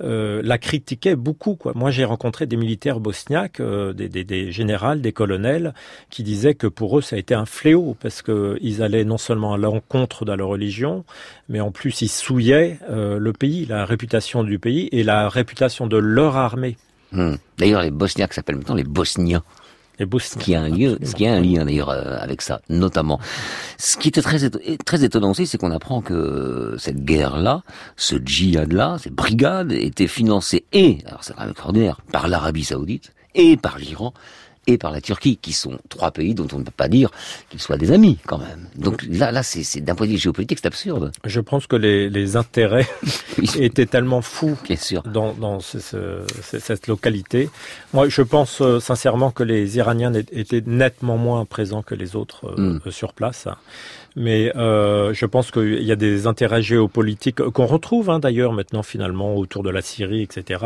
euh, la critiquaient beaucoup. Quoi. Moi, j'ai rencontré des militaires bosniaques, euh, des, des, des générales, des colonels, qui disaient que pour eux, ça a été un fléau parce que ils allaient non seulement à l'encontre de leur religion, mais en plus ils souillaient euh, le pays, la réputation du pays et la réputation de leur armée. Hmm. D'ailleurs, les Bosniaques s'appellent maintenant les Bosniens. Ce qui a un lien, ce qui a un lien d'ailleurs euh, avec ça, notamment. Ce qui était très très étonnant aussi, c'est qu'on apprend que cette guerre-là, ce djihad-là, ces brigades étaient financées et, alors c'est quand même extraordinaire, par l'Arabie Saoudite et par l'Iran et par la Turquie, qui sont trois pays dont on ne peut pas dire qu'ils soient des amis quand même. Donc là, là, c'est c'est- d'un point de vue géopolitique, c'est absurde. Je pense que les, les intérêts étaient tellement fous Bien sûr. dans, dans ce- ce- ce- cette localité. Moi, je pense euh, sincèrement que les Iraniens étaient nettement moins présents que les autres euh, Mm. euh, sur place. Mais euh, je pense qu'il y a des intérêts géopolitiques qu'on retrouve hein, d'ailleurs maintenant finalement autour de la Syrie, etc.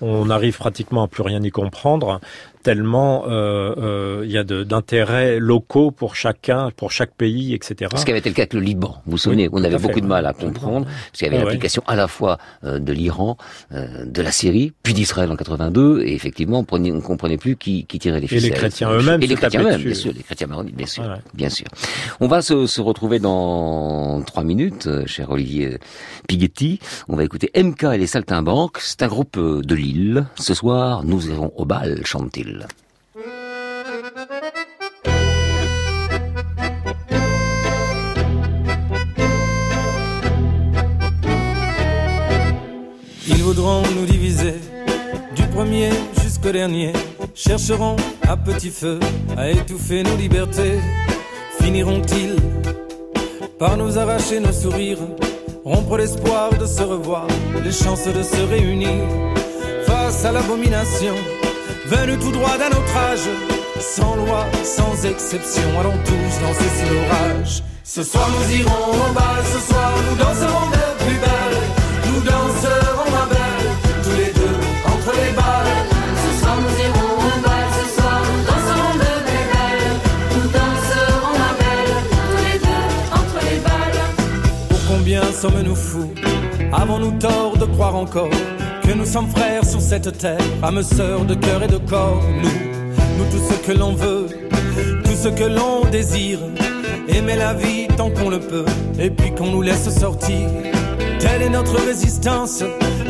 On arrive pratiquement à plus rien y comprendre tellement euh, euh, il y a d'intérêts locaux pour chacun, pour chaque pays, etc. Ce qui avait été le cas avec le Liban. Vous vous souvenez, Oui, on avait fait, beaucoup de mal à comprendre, parce qu'il y avait Ah ouais. l'implication à la fois euh, de l'Iran, euh, de la Syrie, puis d'Israël en 82, et effectivement, on on comprenait plus qui, qui tirait les Et les ficelles. chrétiens eux-mêmes Et les chrétiens eux-mêmes, bien sûr, les chrétiens maronites, bien sûr, bien sûr. On va se, se retrouver dans trois minutes, cher Olivier Pighetti. On va écouter MK et les Saltimbanques. C'est un groupe de Lille. Ce soir, nous irons au bal, chante-t-il. Ils voudront nous diviser du premier jusqu'au dernier. Chercheront à petit feu à étouffer nos libertés. Finiront-ils par nous arracher nos sourires, rompre l'espoir de se revoir, les chances de se réunir face à l'abomination venue tout droit d'un autre âge, sans loi, sans exception. Allons tous danser sous l'orage. Ce soir nous irons au bal, ce soir nous danserons de plus belle. Nous danserons ma belle, tous les deux entre les balles. Ce soir nous irons au bal, ce soir nous danserons de plus belle. Nous danserons ma belle, tous les deux entre les balles. Pour combien sommes-nous fous? Avons-nous tort de croire encore? Nous sommes frères sur cette terre, âmes sœurs de cœur et de corps Nous, nous tout ce que l'on veut, tout ce que l'on désire, aimer la vie tant qu'on le peut, et puis qu'on nous laisse sortir. Telle est notre résistance,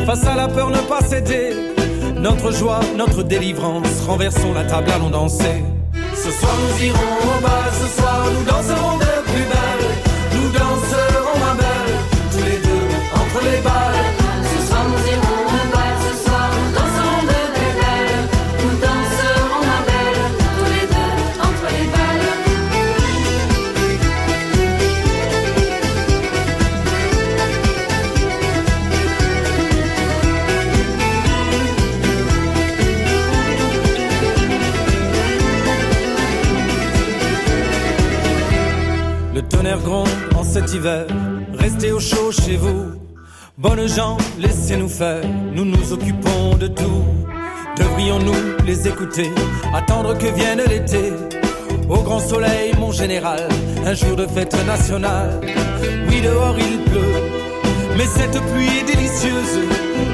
face à la peur ne pas céder. Notre joie, notre délivrance, renversons la table, allons danser. Ce soir nous irons au bal, ce soir nous danserons de plus belle. Nous danserons Restez au chaud chez vous. Bonnes gens, laissez-nous faire. Nous nous occupons de tout. Devrions-nous les écouter, attendre que vienne l'été? Au grand soleil, mon général, un jour de fête nationale. Oui, dehors il pleut, mais cette pluie est délicieuse.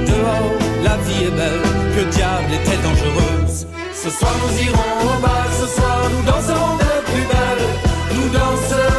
Dehors, la vie est belle, que diable est-elle dangereuse? Ce soir nous irons au bal, ce soir nous danserons de plus belle. Nous danserons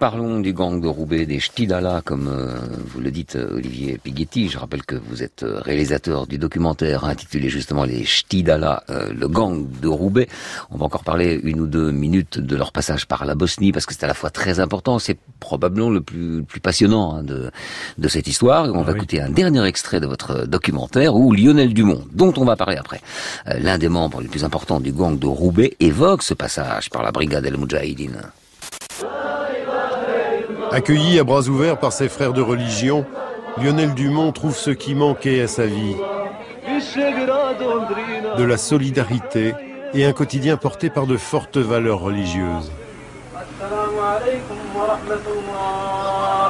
parlons du gang de Roubaix, des Stidala, comme euh, vous le dites, euh, Olivier Pighetti. Je rappelle que vous êtes euh, réalisateur du documentaire intitulé justement Les Stidala, euh, le gang de Roubaix. On va encore parler une ou deux minutes de leur passage par la Bosnie, parce que c'est à la fois très important, c'est probablement le plus, le plus passionnant hein, de, de cette histoire. On va écouter un dernier extrait de votre documentaire où Lionel Dumont, dont on va parler après, euh, l'un des membres les plus importants du gang de Roubaix, évoque ce passage par la brigade El Moudjahidine. Accueilli à bras ouverts par ses frères de religion, Lionel Dumont trouve ce qui manquait à sa vie, de la solidarité et un quotidien porté par de fortes valeurs religieuses.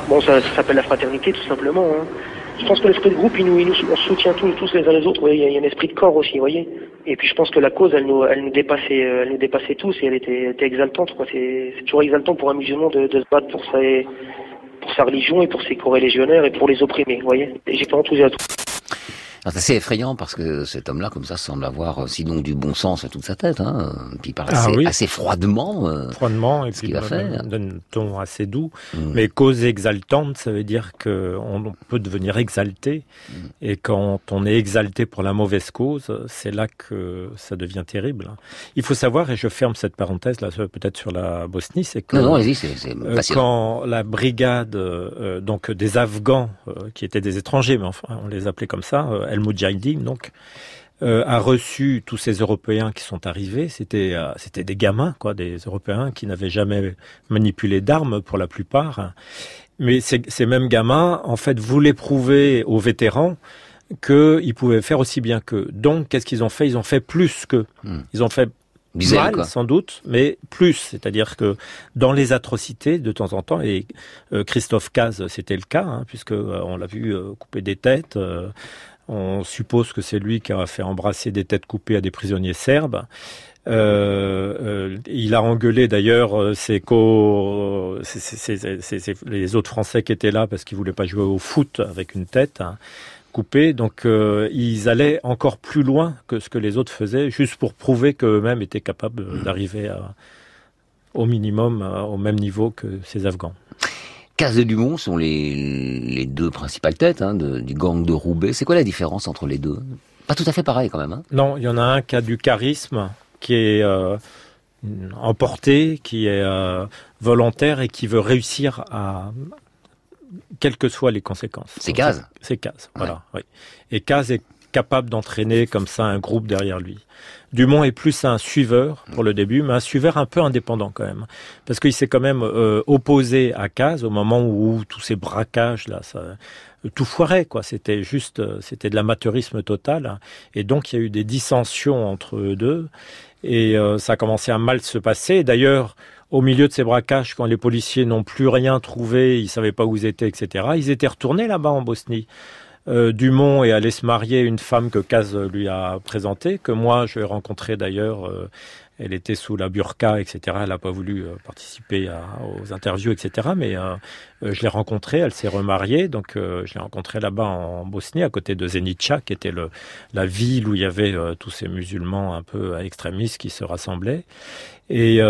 Bon, ça, s'appelle la fraternité, tout simplement. hein. Je pense que l'esprit de groupe, il nous, il nous on soutient tous, tous les uns les autres. Il y, a- un esprit de corps aussi, vous voyez. Et puis je pense que la cause, elle nous, elle nous dépassait, euh, elle nous dépassait tous et elle était, exaltante. C'est, toujours exaltant pour un musulman de, se battre pour sa, religion et pour ses corélégionnaires et pour les opprimés, vous voyez. Et j'étais enthousiaste. Alors, C'est assez effrayant parce que cet homme-là, comme ça, semble avoir euh, sinon du bon sens à toute sa tête. Hein. Puis il parle Ah assez, oui. assez froidement. euh, Froidement, et ce puis qu'il va d'un- ton assez doux. Mm. Mais cause exaltante, ça veut dire qu'on peut devenir exalté. Mm. Et quand on est exalté pour la mauvaise cause, c'est là que ça devient terrible. Il faut savoir, et je ferme cette parenthèse là, peut-être sur la Bosnie, c'est que Non, non, c'est- c'est euh, passionnant. quand la brigade, euh, donc des Afghans euh, qui étaient des étrangers, mais enfin on les appelait comme ça, euh, El Moudjahidine, donc euh, a reçu tous ces Européens qui sont arrivés. C'était euh, c'était des gamins, quoi, des Européens qui n'avaient jamais manipulé d'armes pour la plupart. Mais ces, ces mêmes gamins, en fait, voulaient prouver aux vétérans qu'ils pouvaient faire aussi bien qu'eux. Donc, qu'est-ce qu'ils ont fait? Ils ont fait plus qu'eux. Ils ont fait zèle, mal, quoi. sans doute, mais plus. C'est-à-dire que dans les atrocités, de temps en temps, et euh, Christophe Caz, c'était le cas, hein, puisque on l'a vu couper des têtes. euh, on suppose que c'est lui qui a fait embrasser des têtes coupées à des prisonniers serbes. Euh, euh, il a engueulé d'ailleurs euh, ses co, ses- ses- ses- ses- ses- les autres Français qui étaient là parce qu'ils voulaient pas jouer au foot avec une tête hein, coupée. Donc euh, ils allaient encore plus loin que ce que les autres faisaient, juste pour prouver qu'eux-mêmes étaient capables euh, d'arriver au minimum au même niveau que ces Afghans. Caz et Dumont sont les, les deux principales têtes hein, de- du gang de Roubaix. C'est quoi la différence entre les deux? Pas tout à fait pareil quand même. Hein Non, il y en a un qui a du charisme, qui est euh, emporté, qui est euh, volontaire et qui veut réussir à quelles que soient les conséquences. C'est Caz. C'est Caz, voilà. Oui. Et Caz est capable d'entraîner comme ça un groupe derrière lui. Dumont est plus un suiveur pour le début, mais un suiveur un peu indépendant quand même, parce qu'il s'est quand même euh, opposé à Caz au moment où tous ces braquages là, tout foirait quoi. C'était juste, euh, c'était de l'amateurisme total, et donc il y a eu des dissensions entre eux deux, et euh, ça a commencé à mal se passer. D'ailleurs, au milieu de ces braquages, quand les policiers n'ont plus rien trouvé, ils savaient pas où ils étaient, etc. Ils étaient retournés là-bas en Bosnie. Euh, Dumont est allé se marier une femme que Caz lui a présentée, que moi j'ai rencontrée d'ailleurs. euh, elle était sous la burqa, etc. Elle n'a pas voulu euh, participer à- aux interviews, etc. Mais euh, euh, je l'ai rencontrée, elle s'est remariée, donc euh, je l'ai rencontrée là-bas en Bosnie, à côté de Zenica, qui était le, la ville où il y avait euh, tous ces musulmans un peu extrémistes qui se rassemblaient. Et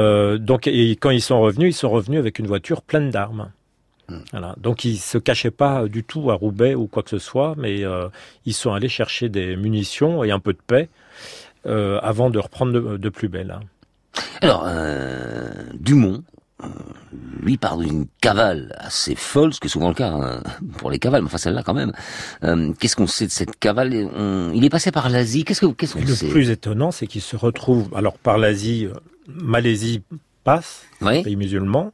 donc, et quand ils sont revenus, ils sont revenus avec une voiture pleine d'armes. Voilà. Donc ils se cachaient pas du tout à Roubaix ou quoi que ce soit, mais euh, ils sont allés chercher des munitions et un peu de paix euh, avant de reprendre de, de plus belle. hein. Alors, euh, Dumont, lui parle d'une cavale assez folle, ce qui est souvent le cas hein, pour les cavales, mais enfin celle-là quand même. Euh, Qu'est-ce qu'on sait de cette cavale? On- Il est passé par l'Asie. Qu'est-ce que qu'est-ce qu'on le sait? plus étonnant, c'est qu'ils se retrouvent alors par l'Asie, Malaisie passe, pays musulman.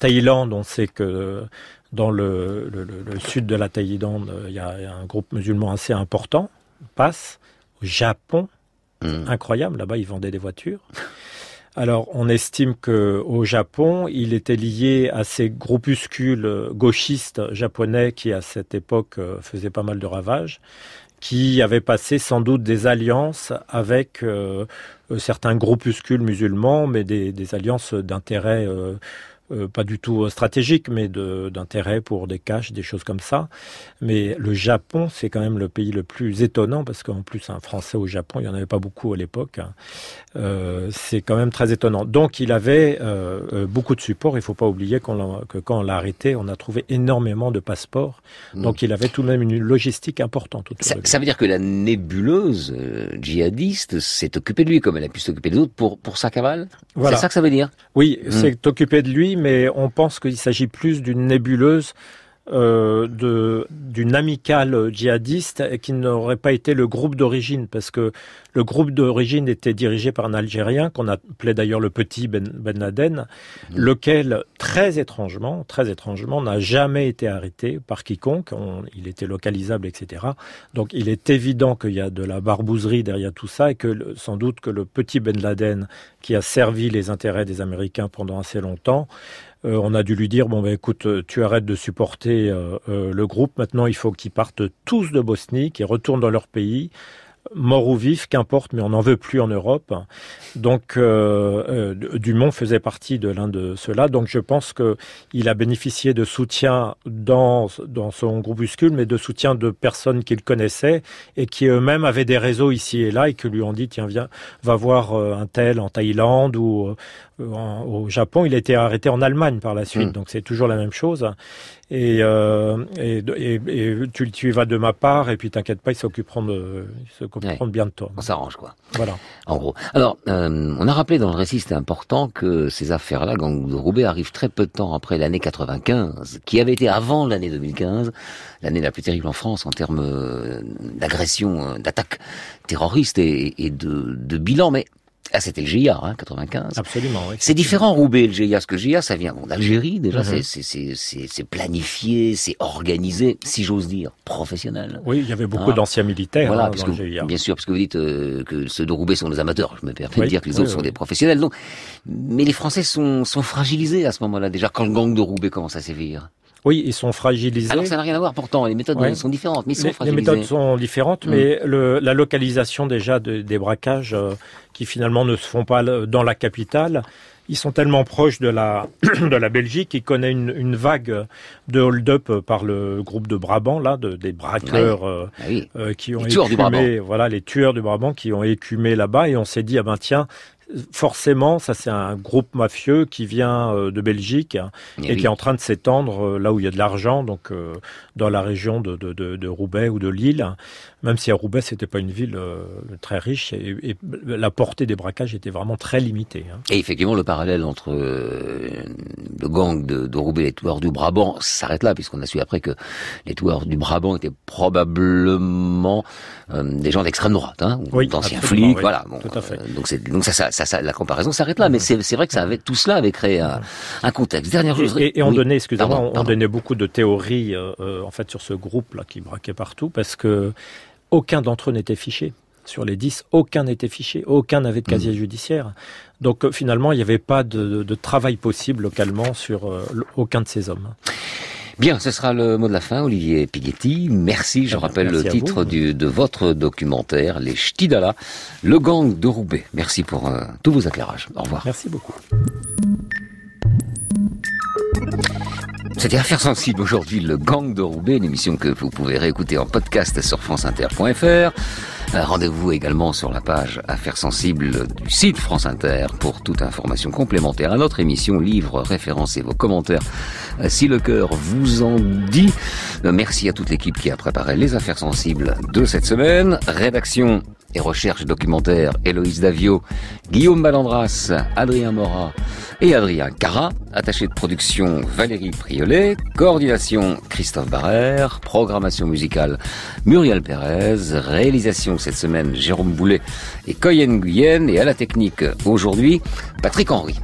Thaïlande, on sait que dans le, le- le- le sud de la Thaïlande, il y a un groupe musulman assez important, passe. Au Japon, incroyable, là-bas ils vendaient des voitures. Alors, on estime que au Japon, il était lié à ces groupuscules gauchistes japonais qui, à cette époque, euh, faisaient pas mal de ravages, qui avaient passé sans doute des alliances avec euh, euh, certains groupuscules musulmans, mais des, des alliances d'intérêt euh, euh, pas du tout euh, stratégiques, mais de- d'intérêt pour des caches, des choses comme ça. Mais le Japon, c'est quand même le pays le plus étonnant, parce qu'en plus, un Français au Japon, il n'y en avait pas beaucoup à l'époque. hein. Euh, c'est quand même très étonnant. Donc, il avait euh, beaucoup de support. Il ne faut pas oublier que quand on l'a arrêté, on a trouvé énormément de passeports. Mm. Donc, il avait tout de même une logistique importante autour ça, de lui. ça veut dire que la nébuleuse djihadiste s'est occupée de lui comme elle a pu s'occuper des autres pour, pour sa cavale? Voilà. C'est ça que ça veut dire? Oui, Mm. c'est occupé de lui, mais on pense qu'il s'agit plus d'une nébuleuse. Euh, de d'une amicale djihadiste et qui n'aurait pas été le groupe d'origine parce que le groupe d'origine était dirigé par un Algérien qu'on appelait d'ailleurs le petit Ben, ben Laden, lequel très étrangement, très étrangement, n'a jamais été arrêté par quiconque. On- il était localisable, etc. Donc il est évident qu'il y a de la barbouzerie derrière tout ça et que sans doute que le petit Ben Laden qui a servi les intérêts des Américains pendant assez longtemps, euh, on a dû lui dire bon ben écoute, euh, tu arrêtes de supporter euh, euh, le groupe. Maintenant, il faut qu'ils partent tous de Bosnie, qu'ils retournent dans leur pays mort ou vif, qu'importe, mais on n'en veut plus en Europe. Donc euh, Dumont faisait partie de l'un de ceux-là. Donc je pense que il a bénéficié de soutien dans dans son groupuscule, mais de soutien de personnes qu'il connaissait et qui eux-mêmes avaient des réseaux ici et là et qui lui ont dit tiens viens va voir un tel en Thaïlande ou en- au Japon. Il a été arrêté en Allemagne par la suite, Mm. donc c'est toujours la même chose. Et, euh, et, et- et tu, tu y vas de ma part, et puis t'inquiète pas, ils s'occuperont de, ils s'occuperont bien de toi. On s'arrange, quoi. Voilà. En gros. Alors, euh, on a rappelé dans le récit, c'était important, que ces affaires-là, gang de Roubaix, arrivent très peu de temps après l'année 95, qui avait été avant l'année 2015, l'année la plus terrible en France en termes euh, d'agression, euh, d'attaque terroriste et, et de, de bilan. Mais ah, c'était le GIA, hein, 95. Absolument, oui. C'est différent Roubaix, le GIA, parce que le GIA, ça vient bon, d'Algérie, déjà, Mhm. c'est- c'est- c'est c'est- c'est planifié, c'est organisé, si j'ose dire, professionnel. Oui, il y avait beaucoup Ah. d'anciens militaires Voilà, hein, puisque, dans le GIA. bien sûr, parce que vous dites euh, que ceux de Roubaix sont des amateurs. Je me permets de dire que les oui, autres sont des professionnels. Donc, mais les Français sont, sont fragilisés à ce moment-là. Déjà, quand le gang de Roubaix commence à sévir. Oui, ils sont fragilisés. Alors, ça n'a rien à voir pourtant. Les méthodes Ouais. sont différentes, mais ils sont les, les fragilisés. méthodes sont différentes, Mm. mais le, la localisation déjà de- des braquages euh, qui finalement ne se font pas dans la capitale, ils sont tellement proches de la, de la Belgique qu'ils connaissent une, une vague de hold-up par le groupe de Brabant, là, de, des braqueurs Ouais. euh, Ah oui. euh, qui ont Les écumé, voilà, les tueurs du Brabant qui ont écumé là-bas et on s'est dit, ah ben tiens, forcément, ça c'est un groupe mafieux qui vient euh, de Belgique hein, Eh et oui. qui est en train de s'étendre euh, là où il y a de l'argent, donc euh, dans la région de, de, de, de Roubaix ou de Lille. Même si à Roubaix c'était pas une ville euh, très riche et, et la portée des braquages était vraiment très limitée. hein. Et effectivement, le parallèle entre euh, le gang de, de Roubaix et les tueurs du Brabant s'arrête là, puisqu'on a su après que les tueurs du Brabant étaient probablement euh, des gens d'extrême droite, hein, ou Oui, d'anciens flics, oui. voilà. Bon, Tout à fait. euh, donc, donc ça, ça, ça, ça- la comparaison s'arrête là, mais c'est, vrai que ça avait, tout cela avait créé un, un contexte. Dernière chose. Et, on Oui. donnait, excusez-moi, on- on donnait beaucoup de théories euh, euh, en fait sur ce groupe là qui braquait partout parce que aucun d'entre eux n'était fiché. Sur les 10, aucun n'était fiché, aucun n'avait de Mm. casier judiciaire. Donc euh, finalement, il n'y avait pas de, de- de travail possible localement sur euh, aucun de ces hommes. Bien, ce sera le mot de la fin, Olivier Piguetti. Merci, je bien, rappelle merci le titre du, de votre documentaire, Les Ch'tidala, le gang de Roubaix. Merci pour euh, tous vos éclairages. Au revoir. Merci beaucoup. C'était Affaires sensibles aujourd'hui, le gang de Roubaix, une émission que vous pouvez réécouter en podcast sur franceinter.fr. Euh, Rendez-vous également sur la page Affaires sensibles du site France Inter pour toute information complémentaire à notre émission, livres, références et vos commentaires euh, si le cœur vous en dit. Euh, Merci à toute l'équipe qui a préparé les affaires sensibles de cette semaine. Rédaction et recherche documentaire Héloïse Davio, Guillaume Balandras, Adrien Morat et Adrien Cara, attaché de production Valérie Priolet, coordination Christophe Barrère, programmation musicale Muriel Pérez, réalisation cette semaine Jérôme Boulet et Coyen Guyenne et à la technique aujourd'hui Patrick Henry.